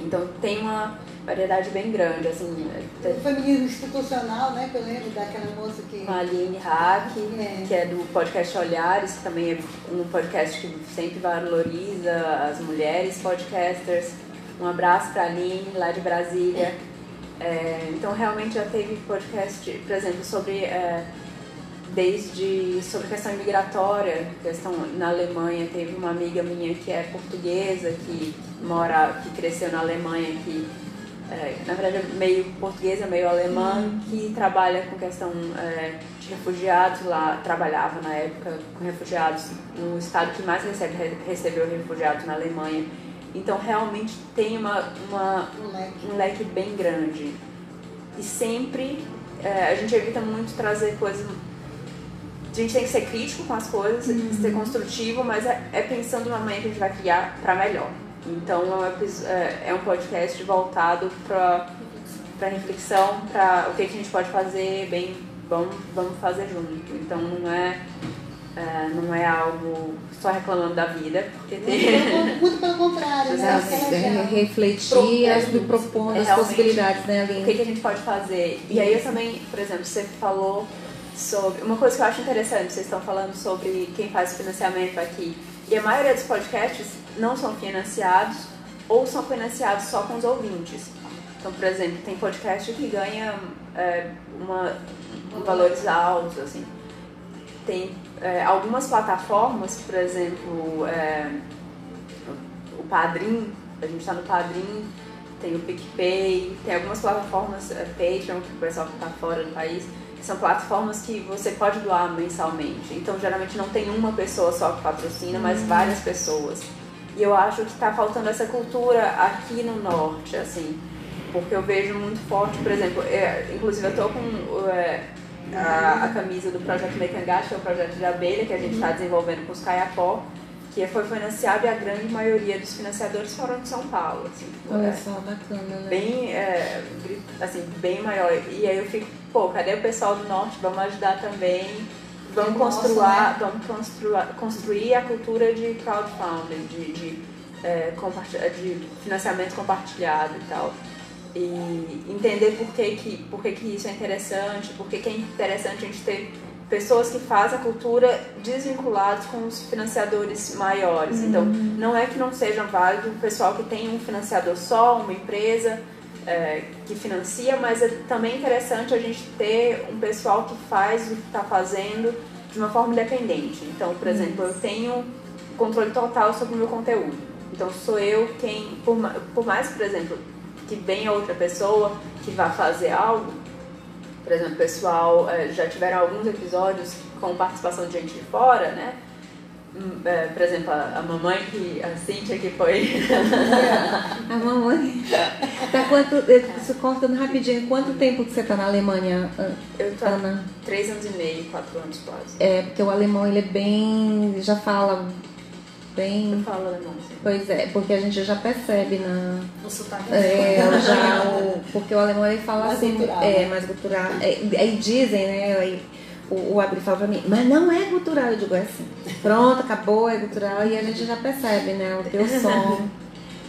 Então, tem uma variedade bem grande, assim. O feminismo institucional, né? Que eu lembro daquela moça que. com a Aline Hack, É. que é do podcast Olhares, que também é um podcast que sempre valoriza as mulheres podcasters. Um abraço para a Aline, lá de Brasília. É, então, realmente já teve podcast, por exemplo, sobre. é, desde sobre questão imigratória, questão na Alemanha, teve uma amiga minha que é portuguesa, que mora, que cresceu na Alemanha, que é, na verdade é meio portuguesa, meio alemã, que trabalha com questão é, de refugiados lá, trabalhava na época com refugiados no estado que mais recebe, recebeu refugiados na Alemanha. Então realmente tem uma, uma, Um leque. um leque bem grande. E sempre é, a gente evita muito trazer coisas. A gente tem que ser crítico com as coisas, ser construtivo, mas é, é pensando no amanhã que a gente vai criar para melhor. Então é um, é, é um podcast voltado para para reflexão, para o que, que a gente pode fazer bem, vamos, vamos fazer junto. Então não é, é, não é algo só reclamando da vida, porque tem. Muito, pelo contrário, né? É refletir as, e propor é as possibilidades, né, o que, Aline? que a gente pode fazer. E aí eu também, por exemplo, você falou sobre. Uma coisa que eu acho interessante, vocês estão falando sobre quem faz o financiamento aqui. E a maioria dos podcasts não são financiados ou são financiados só com os ouvintes. Então, por exemplo, tem podcast que ganha é, uma, valores altos, assim. Tem é, algumas plataformas, por exemplo, é, o Padrim, a gente está no Padrim, tem o PicPay, tem algumas plataformas, é, Patreon, que o pessoal que está fora do país, que são plataformas que você pode doar mensalmente. Então, geralmente não tem uma pessoa só que patrocina, mas várias pessoas. E eu acho que está faltando essa cultura aqui no norte, assim, porque eu vejo muito forte, por exemplo, é, inclusive eu tô com é, a, a camisa do projeto Mecangacha, que é o projeto de abelha que a gente está desenvolvendo com os Caiapó, que foi financiado e a grande maioria dos financiadores foram de São Paulo, assim, Olha é, só, bacana, né? bem, é, assim, bem maior. E aí eu fico, pô, cadê o pessoal do norte? Vamos ajudar também. Vamos construir, né? vamos construir, construir a cultura de crowdfunding, de, de, é, de financiamento compartilhado e tal. E entender por que, que, por que, que isso é interessante, por que, que é interessante a gente ter pessoas que fazem a cultura desvinculadas com os financiadores maiores. Então, não é que não seja válido o pessoal que tem um financiador só, uma empresa é, que financia, mas é também interessante a gente ter um pessoal que faz o que está fazendo de uma forma independente. Então, por exemplo, eu tenho controle total sobre o meu conteúdo. Então, sou eu quem, por, por mais, por exemplo, que venha outra pessoa que vá fazer algo, por exemplo, pessoal, eh, já tiveram alguns episódios com participação de gente de fora, né? Hum, eh, Por exemplo, a a mamãe que, a Cíntia que foi [LAUGHS] A mamãe. Tá quanto, isso cortando rapidinho, quanto tempo que você tá na Alemanha, An- Eu tô Ana? três anos e meio, quatro anos quase. É, porque o alemão ele é bem. já fala Eu bem. falo alemão, assim. Pois é, porque a gente já percebe na. O sotaque É, [LAUGHS] já o, porque o alemão ele fala Mais assim, gutural, é, mais gutural. É, aí dizem, né? Aí, o, o Abri fala pra mim, mas não é gutural. Eu digo, é assim. Pronto, acabou, é gutural. E a gente já percebe, né? O teu [LAUGHS] som.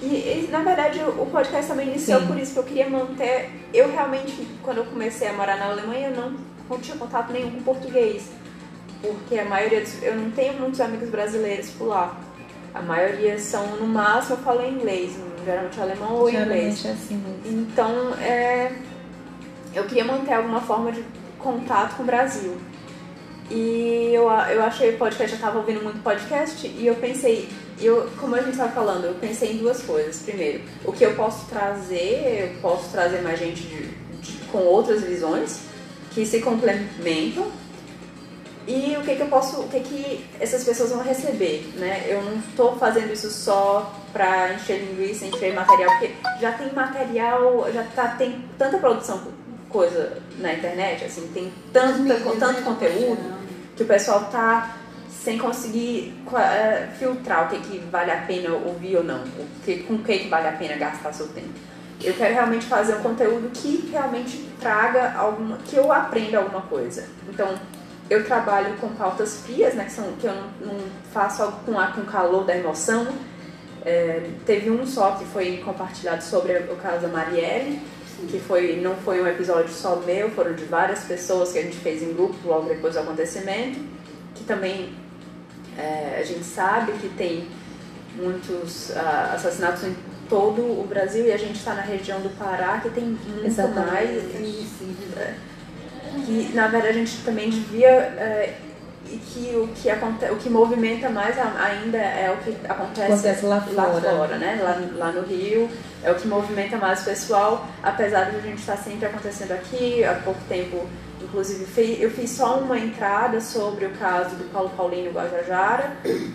E, e, na verdade o o podcast também iniciou Sim. por isso, que eu queria manter. Eu realmente, quando eu comecei a morar na Alemanha, eu não, não tinha contato nenhum com português. Porque a maioria dos. Eu não tenho muitos amigos brasileiros por lá. A maioria são, no máximo, eu falo inglês, geralmente alemão ou inglês. Geralmente é assim mesmo. Então, é, eu queria manter alguma forma de contato com o Brasil. E eu, eu achei podcast, eu tava ouvindo muito podcast e eu pensei, eu, como a gente estava falando, eu pensei em duas coisas. Primeiro, o que eu posso trazer, eu posso trazer mais gente de, de, com outras visões que se complementam. E o que, que eu posso, o que, que essas pessoas vão receber, né? Eu não estou fazendo isso só para encher linguiça, encher material, porque já tem material, já tá, tem tanta produção coisa na internet, assim, tem tanto, tanto conteúdo que o pessoal tá sem conseguir uh, filtrar o que, que vale a pena ouvir ou não, o que, com o que, que vale a pena gastar seu tempo. Eu quero realmente fazer um conteúdo que realmente traga alguma, que eu aprenda alguma coisa. Então, eu trabalho com pautas frias, né, que, são, que eu não, não faço algo com, a, com calor da emoção. É, teve um só que foi compartilhado sobre o caso da Marielle, que foi, não foi um episódio só meu, foram de várias pessoas que a gente fez em grupo logo depois do acontecimento, que também é, a gente sabe que tem muitos uh, assassinatos em todo o Brasil e a gente está na região do Pará que tem muito Exatamente. mais. E, é, que na verdade a gente também devia é, e que o que acontece, o que movimenta mais ainda é o que acontece, Acontece lá fora. né? Lá, lá no Rio é o que movimenta mais o pessoal, apesar de a gente estar sempre acontecendo aqui. Há pouco tempo, inclusive, eu fiz só uma entrada sobre o caso do Paulo Paulino Guajajara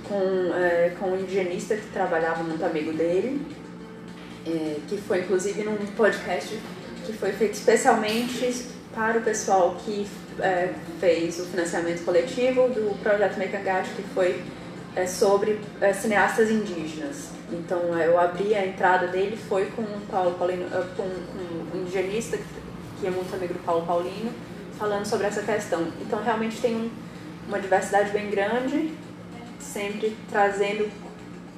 com é, com um indigenista que trabalhava muito amigo dele, é, que foi inclusive num podcast que foi feito especialmente para o pessoal que é, fez o financiamento coletivo do projeto Mecangate, que foi é, sobre é, cineastas indígenas. Então é, eu abri a entrada dele, foi com o Paulo Paulino, é, com, com um indigenista que é muito amigo do Paulo Paulino, falando sobre essa questão. Então realmente tem um, uma diversidade bem grande, sempre trazendo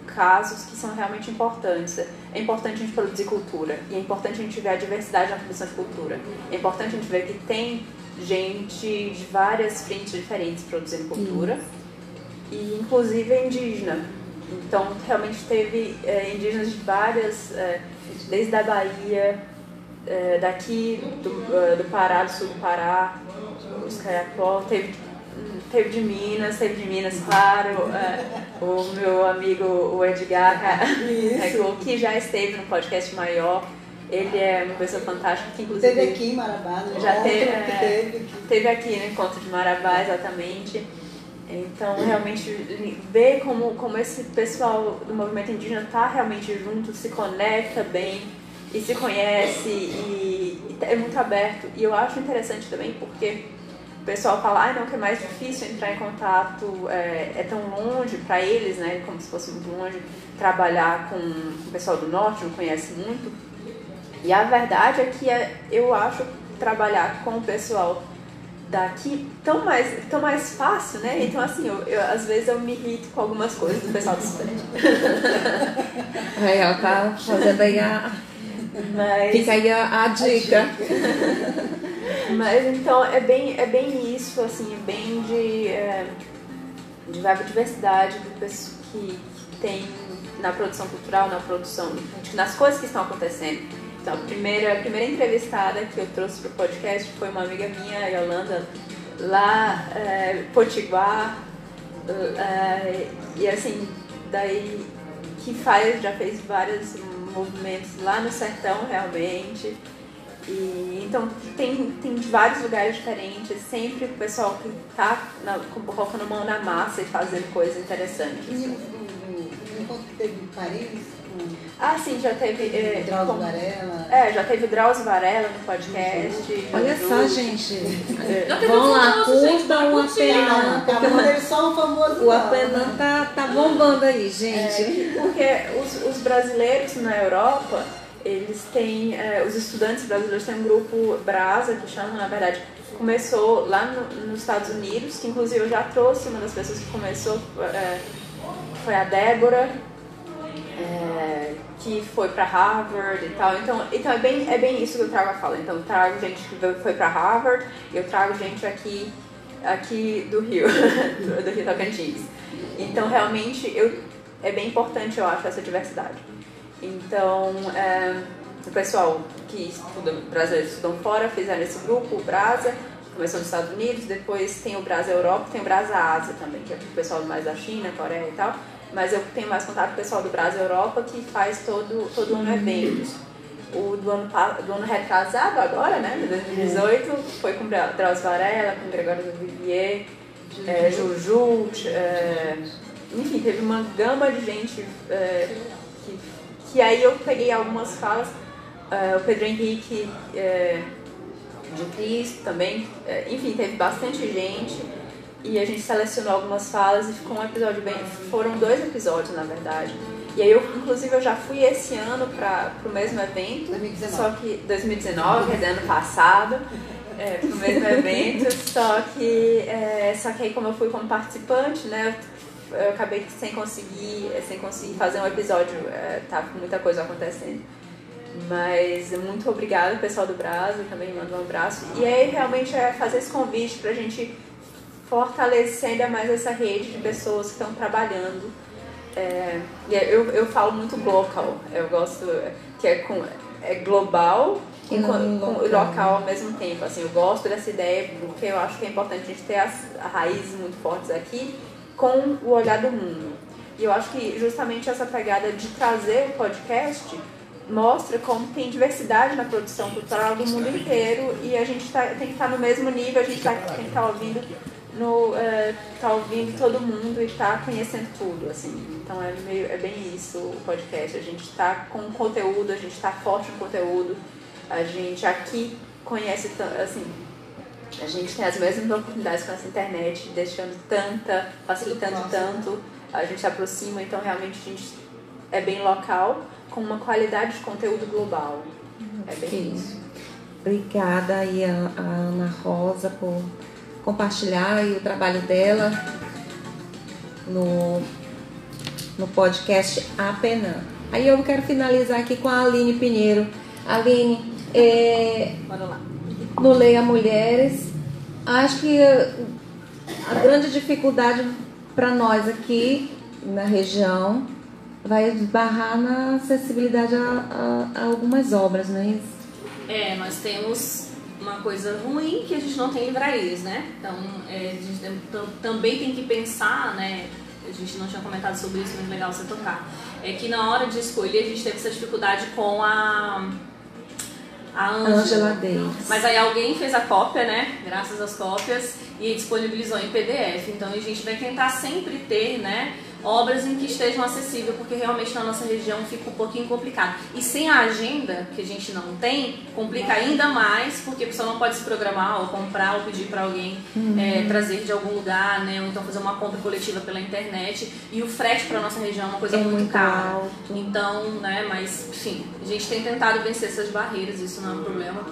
casos que são realmente importantes. É importante a gente produzir cultura e é importante a gente ver a diversidade na produção de cultura. É importante a gente ver que tem gente de várias frentes diferentes produzindo cultura e inclusive é indígena. Então realmente teve é, indígenas de várias, é, desde a Bahia, é, daqui do, uh, do Pará, do sul do Pará, os Caiapó, teve Teve de Minas, teve de Minas, claro. É, o meu amigo, o Edgar, [LAUGHS] Recol, que já esteve no podcast maior. Ele é uma pessoa fantástica, que inclusive. Teve aqui em Marabá, no Já encontro teve, é, teve aqui. teve aqui no encontro de Marabá, exatamente. Então, realmente, ver como, como esse pessoal do movimento indígena está realmente junto, se conecta bem e se conhece e, e é muito aberto. E eu acho interessante também porque pessoal fala, ah, não, que é mais difícil entrar em contato, é, é tão longe para eles, né, como se fosse muito longe, trabalhar com o pessoal do norte, não conhece muito. E a verdade é que é, eu acho trabalhar com o pessoal daqui tão mais, tão mais fácil, né? Então, assim, eu, eu, às vezes eu me irrito com algumas coisas do pessoal do Sudeste. [LAUGHS] Aí, ó, tá fazendo aí a. Mas, Fica aí a, a dica. Mas então é bem, é bem isso, assim, é bem de, é, de diversidade de pessoas que, que tem na produção cultural, na produção, nas coisas que estão acontecendo. Então, a primeira, a primeira entrevistada que eu trouxe para o podcast foi uma amiga minha, a Yolanda, lá é, Potiguar, é, e assim, daí que faz, já fez vários movimentos lá no sertão realmente. E, então tem, tem de vários lugares diferentes, sempre o pessoal que tá na, colocando mão na massa e fazendo coisas interessantes. E no encontro que teve em Paris, Ah, sim, já teve. É, o Drauzio como- Varela. É, já teve o Drauzio Varela no podcast. Olha do- só, gente. Teve Vão lá, famoso, gente, curtam o. Apenan. Tá só um famoso. O Apenan tá, tá bombando aí, gente. É, porque os, os brasileiros na Europa, eles têm. é, os estudantes brasileiros têm um grupo Brasa, que chama, na verdade, começou lá no- nos Estados Unidos, que inclusive eu já trouxe uma das pessoas que começou, é, foi a Débora. é, que foi pra Harvard e tal. Então, então é, bem, é bem isso que eu trago a fala. Então, eu trago gente que foi pra Harvard eu trago gente aqui, aqui do Rio, [LAUGHS] do Rio Tocantins. Então, realmente, eu é bem importante, eu acho, essa diversidade. Então, é, o pessoal que estuda, brasileiros que estudam fora fizeram esse grupo, o Brasa, começou nos Estados Unidos, depois tem o Brasa Europa, tem o Brasa Ásia também, que é o pessoal mais da China, Coreia e tal. Mas eu tenho mais contato com o pessoal do Brasa Europa que faz todo, todo ano eventos. O do ano, do ano retrasado agora, né, de 2018, foi com Drauzio Varela, com Gregório Vivier, é, Juju, é, enfim, teve uma gama de gente é, que, que aí eu peguei algumas falas, é, o Pedro Henrique é, de Cristo também, é, enfim, teve bastante gente e a gente selecionou algumas falas e ficou um episódio bem, foram dois episódios na verdade. E aí eu, inclusive, eu já fui esse ano para o mesmo evento, 2019. só que 2019, quer dizer, ano passado, é, pro mesmo evento, só que, é, só que aí como eu fui como participante, né, eu, eu acabei sem conseguir, sem conseguir fazer um episódio, é, com muita coisa acontecendo. Mas muito obrigada, pessoal do Brasil, também mando um abraço. E aí realmente é fazer esse convite pra gente fortalecer ainda mais essa rede de pessoas que estão trabalhando. É, e eu, eu falo muito global, eu gosto que é, com, é global E com, com local. local ao mesmo tempo. Assim, eu gosto dessa ideia porque eu acho que é importante a gente ter as raízes muito fortes aqui com o olhar do mundo. E eu acho que justamente essa pegada de trazer o podcast mostra como tem diversidade na produção cultural do mundo inteiro e a gente tá, tem que estar no mesmo nível, a gente tá, tem que estar ouvindo no é, tá ouvindo todo mundo e tá conhecendo tudo, assim. Então é meio é bem isso o podcast. A gente tá com conteúdo, a gente tá forte no conteúdo. A gente aqui conhece assim, a gente tem as mesmas oportunidades com essa internet, deixando tanta, facilitando tanto, a gente se aproxima, então realmente a gente é bem local, com uma qualidade de conteúdo global. É bem isso. Obrigada aí a, Ana Rosa por compartilhar o trabalho dela no, no podcast Apenas. Aí eu quero finalizar aqui com a Aline Pinheiro. Aline, é, Bora lá. No Leia Mulheres, acho que a grande dificuldade para nós aqui na região vai esbarrar na acessibilidade a, a- a algumas obras, não é isso? É, nós temos uma coisa ruim que a gente não tem livrarias, né? Então, é, a gente também tem que pensar, né? A gente não tinha comentado sobre isso, mas legal você tocar. É que na hora de escolher, a gente teve essa dificuldade com a. A Angela. Davis. Mas aí alguém fez a cópia, né? Graças às cópias e disponibilizou em PDF. Então a gente vai tentar sempre ter, né? Obras em que estejam acessíveis, porque realmente na nossa região fica um pouquinho complicado. E sem a agenda, que a gente não tem, complica ainda mais, porque a pessoa não pode se programar ou comprar ou pedir para alguém é, trazer de algum lugar, né? Ou então fazer uma compra coletiva pela internet. E o frete para nossa região é uma coisa É muito, muito cara. alto. Então, né, mas enfim, a gente tem tentado vencer essas barreiras, isso não é um problema.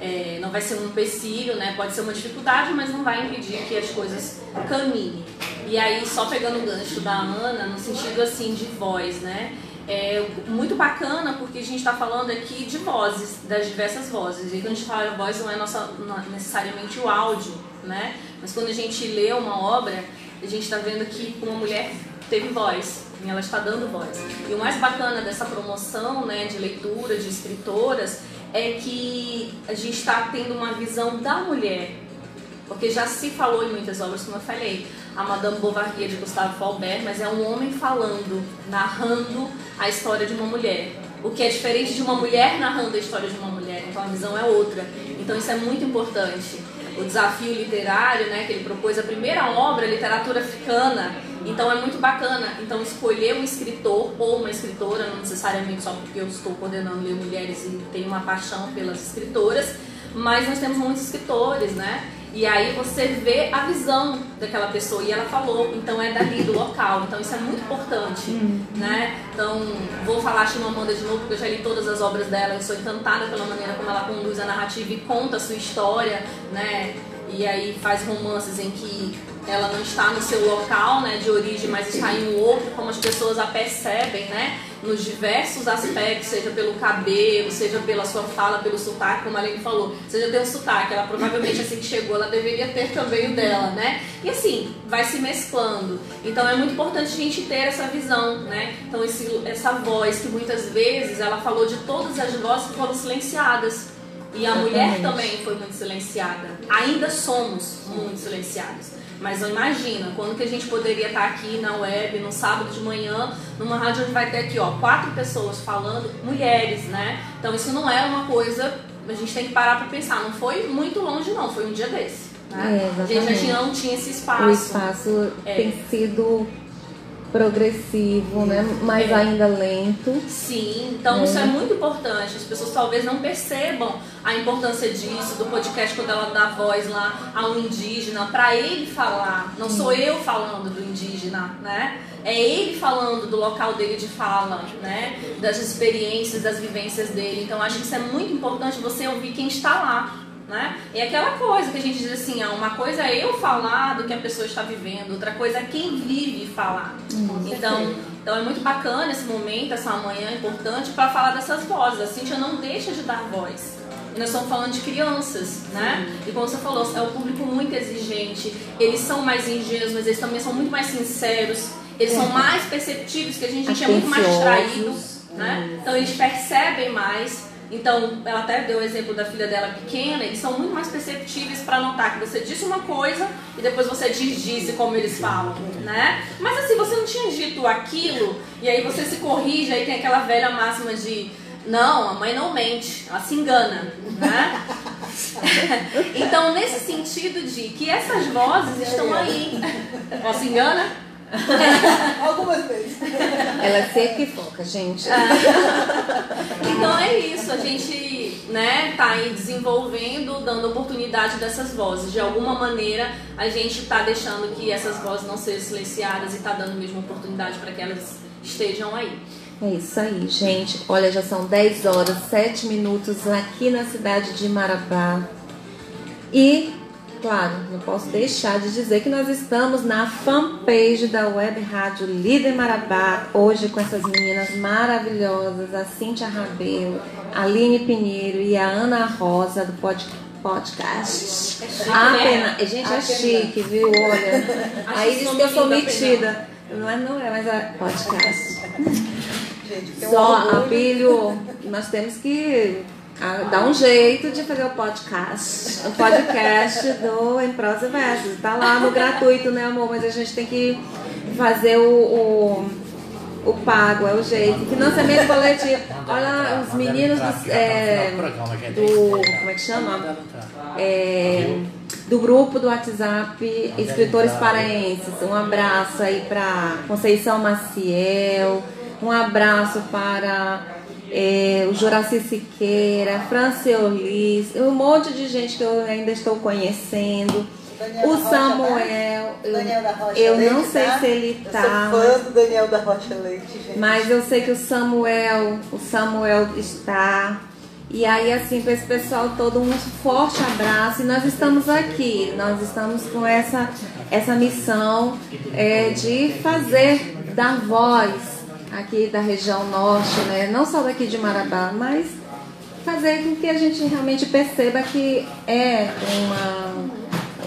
É, não vai ser um empecilho, né? Pode ser uma dificuldade, mas não vai impedir que as coisas caminhem. E aí, só pegando o gancho da Ana, no sentido assim de voz, né? É muito bacana porque a gente está falando aqui de vozes, das diversas vozes. E quando a gente fala voz, não é nossa, é necessariamente o áudio, né? Mas quando a gente lê uma obra, a gente está vendo que uma mulher teve voz, e ela está dando voz. E o mais bacana dessa promoção né, de leitura, de escritoras, é que a gente está tendo uma visão da mulher. Porque já se falou em muitas obras, como eu falei, a Madame Bovary é de Gustave Flaubert, mas é um homem falando, narrando a história de uma mulher. O que é diferente de uma mulher narrando a história de uma mulher, então a visão é outra. Então isso é muito importante. O desafio literário, né, que ele propôs, a primeira obra, literatura africana, então é muito bacana. Então escolher um escritor ou uma escritora, não necessariamente só porque eu estou coordenando Ler Mulheres e tenho uma paixão pelas escritoras, mas nós temos muitos escritores, né? E aí você vê a visão daquela pessoa e ela falou, então é dali, do local. Então isso é muito importante, né? Então, vou falar Chimamanda de novo, porque eu já li todas as obras dela, eu sou encantada pela maneira como ela conduz a narrativa e conta a sua história, né? e aí faz romances em que ela não está no seu local né, de origem, mas está em um outro, como as pessoas a percebem, né? Nos diversos aspectos, seja pelo cabelo, seja pela sua fala, pelo sotaque, como a Aline falou, seja tem um sotaque, ela provavelmente assim que chegou, ela deveria ter também o dela, né? E assim, vai se mesclando. Então é muito importante a gente ter essa visão, né? Então esse, essa voz que muitas vezes ela falou de todas as vozes que foram silenciadas. E a mulher também foi muito silenciada. Ainda somos muito silenciadas. Mas imagina, quando que a gente poderia estar aqui na web, no sábado de manhã, numa rádio onde vai ter aqui, ó, quatro pessoas falando, mulheres, né? Então isso não é uma coisa, a gente tem que parar para pensar, não foi muito longe não, foi um dia desse. Né? É, a gente exatamente. não tinha esse espaço. O espaço É. tem sido progressivo, né? Mas É. ainda lento. Sim, então isso é muito importante. As pessoas talvez não percebam a importância disso, do podcast quando ela dá voz lá ao indígena, para ele falar. Não sou eu falando do indígena, né? É ele falando do local dele de fala, né? Das experiências, das vivências dele. Então acho que isso é muito importante você ouvir quem está lá. Né? E aquela coisa que a gente diz assim, ó, uma coisa é eu falar do que a pessoa está vivendo, outra coisa é quem vive falar. Então, então é muito bacana esse momento, essa manhã importante para falar dessas vozes. A Cintia não deixa de dar voz. E nós estamos falando de crianças, né? E como você falou, é um público muito exigente. Eles são mais ingênuos, mas eles também são muito mais sinceros. Eles são mais perceptíveis, que a gente é muito mais distraído, né? Então eles percebem mais. Então, ela até deu o exemplo da filha dela pequena, eles são muito mais perceptíveis para notar que você disse uma coisa e depois você desdisse como eles falam, né? Mas assim, você não tinha dito aquilo e aí você se corrige, aí tem aquela velha máxima de não, a mãe não mente, ela se engana, né? [LAUGHS] então, nesse sentido de que essas vozes estão aí. Ela se engana? [LAUGHS] Algumas vezes. Ela sempre foca, gente. Então é isso, a gente né, tá aí desenvolvendo, dando oportunidade dessas vozes. De alguma maneira, a gente tá deixando que essas vozes não sejam silenciadas e tá dando mesmo oportunidade para que elas estejam aí. É isso aí, gente. Olha, já são 10 horas, 7 minutos aqui na cidade de Marabá. E, claro, não posso deixar de dizer que nós estamos na fanpage da Web Rádio Líder Marabá, hoje com essas meninas maravilhosas, a Cíntia Rabelo, a Aline Pinheiro e a Ana Rosa do pod- podcast. A né? pena, gente, é chique, viu? Olha. [LAUGHS] Aí diz que eu sou metida. Não é, não é, mas é podcast. Gente, Só, orgulho. Abílio, nós temos que ah, dar um jeito de fazer o podcast. O podcast do Em Prosa Versos. Tá lá no gratuito, né, amor? Mas a gente tem que fazer o, o, o pago, é o jeito. Financiamento coletivo. Olha, os meninos do, é, do. Como é que chama? É, do grupo do WhatsApp Escritores Paraenses. Um abraço aí para Conceição Maciel, um abraço para é, o Juraci Siqueira, Franciolis, um monte de gente que eu ainda estou conhecendo. Daniel O Rocha, Samuel, eu, Daniel da Rocha eu Leite, não sei tá? se ele Eu tá. sou fã do Daniel da Rocha Leite, gente. Mas eu sei que o Samuel, o Samuel está. E aí, assim, para esse pessoal todo, um forte abraço. E nós estamos aqui, nós estamos com essa, essa missão é, de fazer, dar voz aqui da região norte, né? Não só daqui de Marabá, mas fazer com que a gente realmente perceba que é uma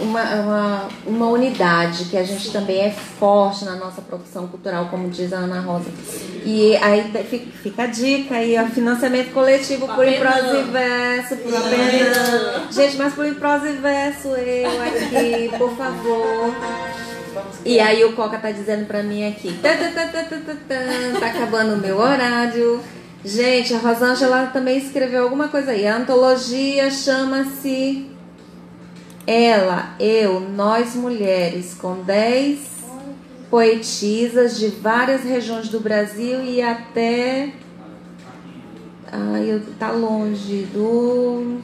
uma, uma, uma unidade, que a gente também é forte na nossa produção cultural, como diz a Ana Rosa. E aí fica a dica aí, ó, financiamento coletivo por em prosa e verso, por apenas. Gente, mas por em prosa e verso, eu aqui, por favor. E aí o Coca tá dizendo pra mim aqui, tá, tá, tá, tá, tá, tá, tá, tá acabando o meu horário. Gente, a Rosângela também escreveu alguma coisa aí. A antologia chama-se Ela, Eu, Nós Mulheres, com 10 poetisas de várias regiões do Brasil e até. Ai, tá longe do.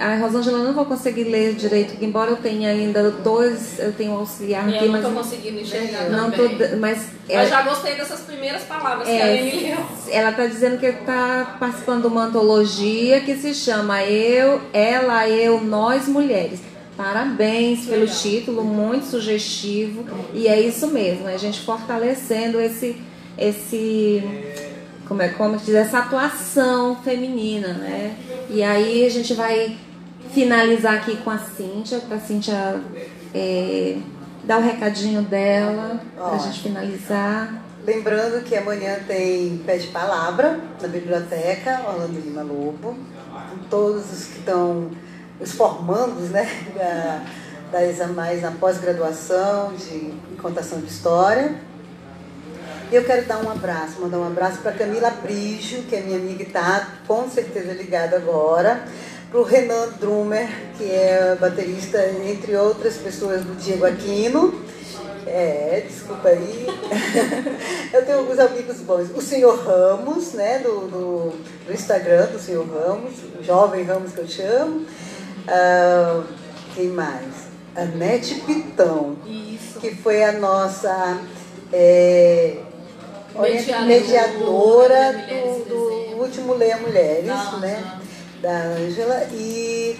Ai, Rosângela, eu não vou conseguir ler direito, porque embora eu tenha ainda dois, eu tenho um auxiliar E aqui, eu não mas tô conseguindo enxergar não tô, também. mas Eu é- já gostei dessas primeiras palavras que é, a Aline leu. ela está dizendo que está participando de uma antologia que se chama Eu, Ela, Eu, Nós Mulheres. Parabéns pelo título, muito sugestivo. E é isso mesmo, é a gente fortalecendo esse, esse como é como diz, essa atuação feminina, né? E aí a gente vai finalizar aqui com a Cíntia, para a Cíntia é, dar o recadinho dela, para a gente finalizar. Lembrando que amanhã tem Pé de Palavra na biblioteca Orlando Lima Lobo, com todos os que estão, os formandos, né, [LAUGHS] da, das mais na pós-graduação de contação de história. Eu quero dar um abraço, mandar um abraço para Camila Brígio, que é minha amiga e está com certeza ligada agora, para o Renan Drumer, que é baterista, entre outras pessoas, do Diego Aquino. É, desculpa aí. [LAUGHS] Eu tenho alguns amigos bons. O senhor Ramos, né, do, do, do Instagram do senhor Ramos, o jovem Ramos que eu chamo. Ah, quem mais? A Nete Pitão, Isso. que foi a nossa é, Mediadora mediadora do, do Desenho. último Leia Mulheres, Da né? Da Ângela. E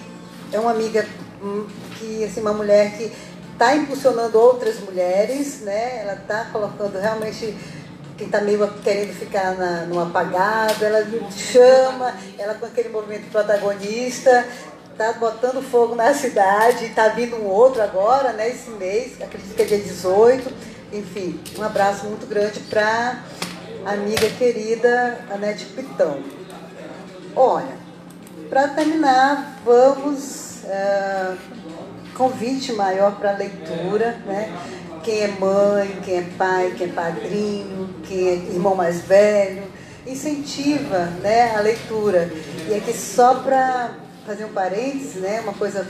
é uma amiga hum, que, assim, uma mulher que está impulsionando outras mulheres, né? Ela está colocando realmente quem está meio querendo ficar na, no apagado, ela chama, ela com aquele movimento protagonista, está botando fogo na cidade, está vindo um outro agora, né, esse mês, acredito que é dia 18. Enfim, um abraço muito grande para a amiga querida Anete Pitão. Olha, para terminar, vamos. ah, convite maior para leitura, né? Quem é mãe, quem é pai, quem é padrinho, quem é irmão mais velho, incentiva né, a leitura. E aqui só para fazer um parênteses, né, uma coisa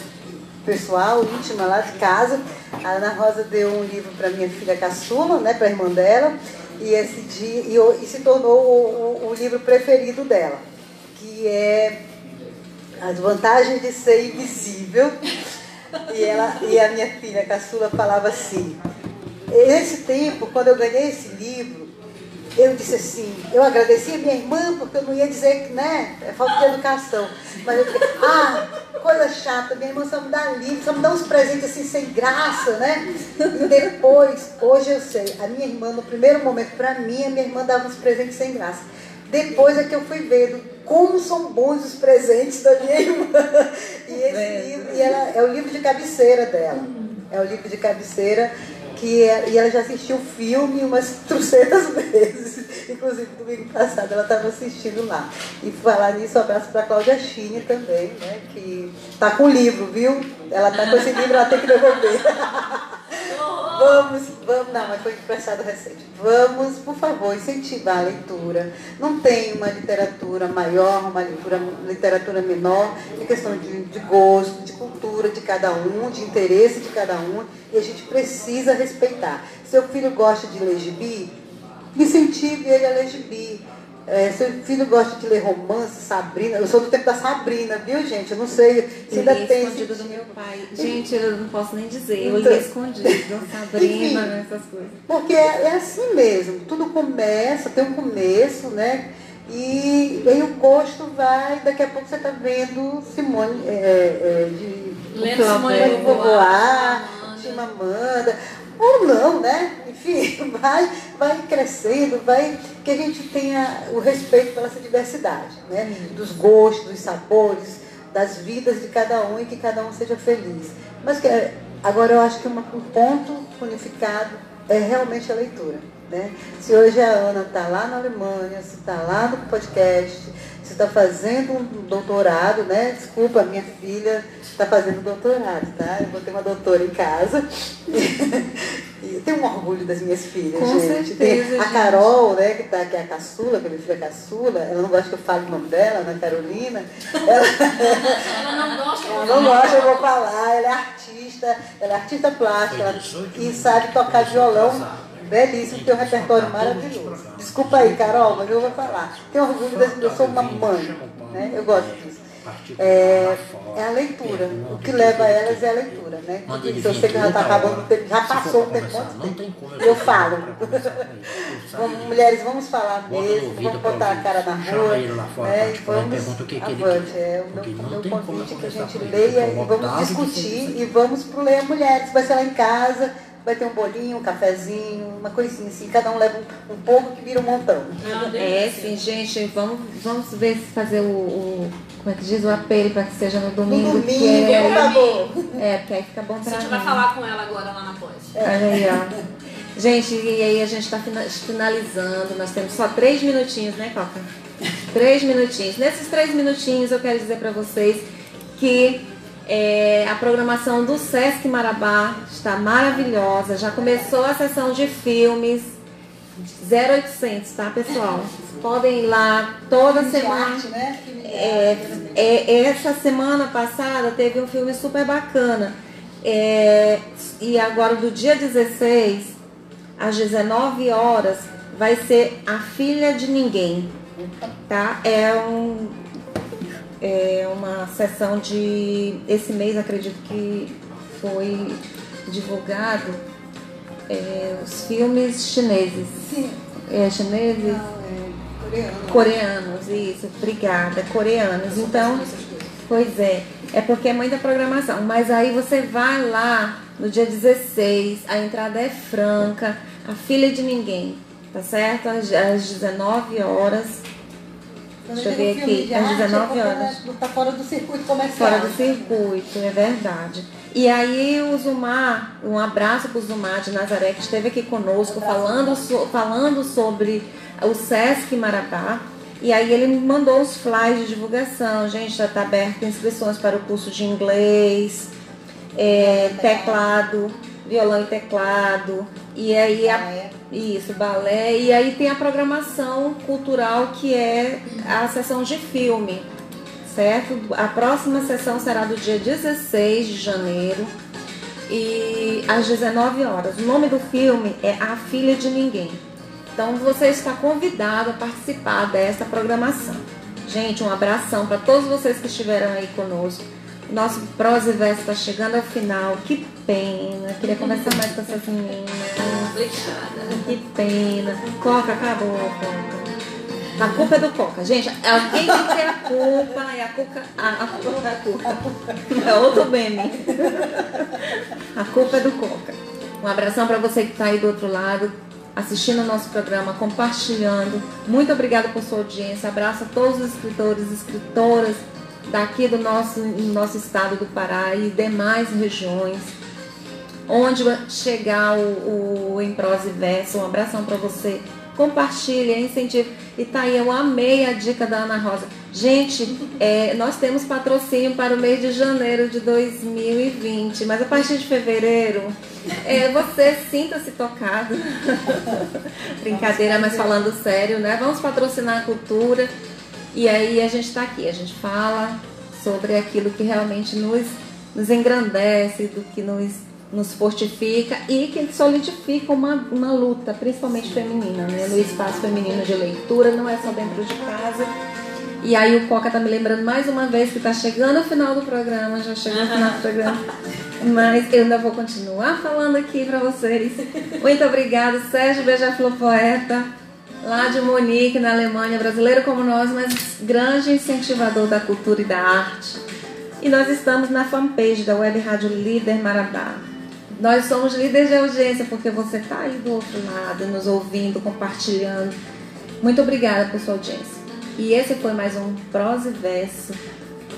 pessoal, íntima lá de casa, a Ana Rosa deu um livro para minha filha caçula, né, para a irmã dela, e, esse dia, e, e se tornou o, o- o livro preferido dela, que é As Vantagens de Ser Invisível. E, ela, e a minha filha caçula falava assim, nesse tempo, quando eu ganhei esse livro, eu disse assim, eu agradeci a minha irmã, porque eu não ia dizer que, né, é falta de educação. Mas eu disse, ah, coisa chata, minha irmã só me dá livro, só me dá uns presentes assim sem graça, né? E depois, hoje eu sei, a minha irmã, no primeiro momento, para mim, a minha irmã dava uns presentes sem graça. Depois é que eu fui vendo como são bons os presentes da minha irmã. E esse livro, e ela, é o livro de cabeceira dela. É o livro de cabeceira que é- e ela já assistiu o filme umas [LAUGHS] trocentas vezes. Inclusive, domingo passado ela estava assistindo lá. E falar nisso, um abraço para a Cláudia Chine também, né? Que tá com o livro, viu? Ela tá com esse livro, ela tem que devolver. [LAUGHS] Vamos, vamos, não, mas foi emprestado recente. Vamos, por favor, incentivar a leitura. Não tem uma literatura maior, uma literatura, literatura menor, é questão de, de gosto, de cultura de cada um, de interesse de cada um, e a gente precisa respeitar. Seu filho gosta de ler gibi, incentive ele a ler gibi. É, seu filho gosta de ler romance, Sabrina. Eu sou do tempo da Sabrina, viu, gente? Eu não sei se ainda Li tem. escondido do meu tipo. pai. Gente, eu não posso nem dizer. Eu Então- li escondido, [LAUGHS] Sabrina, Enfim. essas coisas. Porque é, é assim mesmo, tudo começa, tem um começo, né? E aí o gosto vai, daqui a pouco você está vendo Simone é, é, de Lendo Simone Beauvoir, Chimamanda, ou não, né? Enfim, [LAUGHS] vai, vai crescendo, vai que a gente tenha o respeito pela essa diversidade, né? Dos gostos, dos sabores, das vidas de cada um e que cada um seja feliz. Mas que, agora eu acho que uma- um ponto unificado é realmente a leitura. Né? Se hoje a Ana está lá na Alemanha, se está lá no podcast, se está fazendo um doutorado, né? Desculpa, minha filha está fazendo doutorado, tá? Eu vou ter uma doutora em casa. [LAUGHS] E eu tenho um orgulho das minhas filhas, Com gente. Tem certeza, a gente. Carol, né, que, tá, que é a caçula, que é minha filha caçula, ela não gosta que eu fale o nome dela, Ana Carolina. Ela, Ela não gosta ela não gosta, eu vou falar, ela é artista, ela é artista plástica ela- e sabe tocar violão belíssimo, tem um repertório maravilhoso. Desculpa aí, Carol, mas eu vou falar. Tenho orgulho das eu sou uma mãe, né? Eu gosto disso. É, é a leitura. O que leva tem elas é a leitura, né? Porque se eu sei que já está acabando o já passou o tempo quanto tempo? Eu falo. [LAUGHS] Vamos, mulheres, vamos falar mesmo, vamos botar a cara na rua. né, e vamos o avante. É o meu, meu convite que a gente leia e vamos o discutir e vamos pro Leia Mulheres. Vai ser lá em casa, vai ter um bolinho, um cafezinho, uma coisinha assim. Cada um leva um, um pouco que vira um montão. É, sim, gente, vamos, vamos ver se fazer o, o- como é que diz, o apelo para que seja no No domingo. domingo, que é, por favor. é, porque aí fica bom A pra gente vai mim. falar com ela agora lá na pós. Olha aí, ó. Gente, e aí a gente está finalizando. Nós temos só três minutinhos, né, Coca? Três minutinhos. Nesses três minutinhos eu quero dizer para vocês que é, a programação do Sesc Marabá está maravilhosa. Já começou a sessão de filmes 0800, tá, pessoal? Podem ir lá toda Filme semana. arte, né? É, arte. é, essa semana passada teve um filme super bacana. É, e agora do dia 16, às 19 horas, vai ser A Filha de Ninguém. Tá? É, um, é uma sessão de. Esse mês acredito que foi divulgado é, os filmes chineses. Sim. É, chineses? Não, é coreano. Coreanos, isso, obrigada, coreanos. Então, pois é, é porque é muita programação. Mas aí você vai lá no dia 16, a entrada é franca, a filha de ninguém, tá certo? Às, às 19 horas, Deixa eu ver um aqui, às arte, 19 é porque horas. Tá fora do circuito comercial. fora do circuito, é verdade. E aí o Zumar, um abraço pro Zumar de Nazaré, que esteve aqui conosco falando, so- falando sobre o Sesc Marabá. E aí ele me mandou os flyers de divulgação. Gente, já está aberto inscrições para o curso de inglês, é, teclado, violão e teclado. E aí a Balé. isso, balé. E aí tem a programação cultural que é a sessão de filme, certo? A próxima sessão será do dia 16 de janeiro e às 19 horas. O nome do filme é A Filha de Ninguém. Então você está convidado a participar dessa programação. Gente, um abração para todos vocês que estiveram aí conosco. Nosso Prosa e Verso está chegando ao final. Que pena. Queria conversar mais com essas meninas. Que pena. Coca, acabou, Coca. A culpa é do Coca. Gente, alguém tem que ter a culpa. E a culpa. A, a culpa é a. É outro meme. A culpa é do Coca. Um abração para você que está aí do outro lado, assistindo o nosso programa, compartilhando. Muito obrigada por sua audiência. Abraço a todos os escritores escritoras daqui do nosso, nosso estado do Pará e demais regiões onde chegar o, o Em Prosa e Verso. Um abração para você. Compartilhe, incentive. E tá aí, eu amei a dica da Ana Rosa. Gente, é, nós temos patrocínio para o mês de janeiro de 2020, mas a partir de fevereiro, é, você sinta-se tocado. [LAUGHS] Brincadeira, mas falando sério, né? Vamos patrocinar a cultura. E aí a gente está aqui, a gente fala sobre aquilo que realmente nos, nos engrandece, do que nos nos fortifica e que solidifica uma, uma luta, principalmente feminina, né? no espaço feminino de leitura, não é só dentro de casa. E aí o Coca tá me lembrando mais uma vez que tá chegando ao final do programa, já chegou ao final do programa. Mas eu ainda vou continuar falando aqui para vocês. Muito obrigada, Sérgio Beija-Flor Poeta, lá de Munique, na Alemanha, brasileiro como nós, mas grande incentivador da cultura e da arte. E nós estamos na fanpage da Web Rádio Líder Marabá. Nós somos líderes de audiência porque você está aí do outro lado, nos ouvindo, compartilhando. Muito obrigada por sua audiência. E esse foi mais um Prosa e Verso,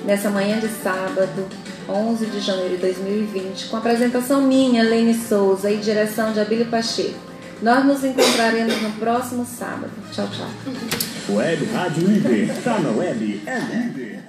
nessa manhã de sábado, 11 de janeiro de 2020, com apresentação minha, Lene Souza, e direção de Abílio Pacheco. Nós nos encontraremos no próximo sábado. Tchau, tchau. Web Rádio Líder. Tá na web, é líder.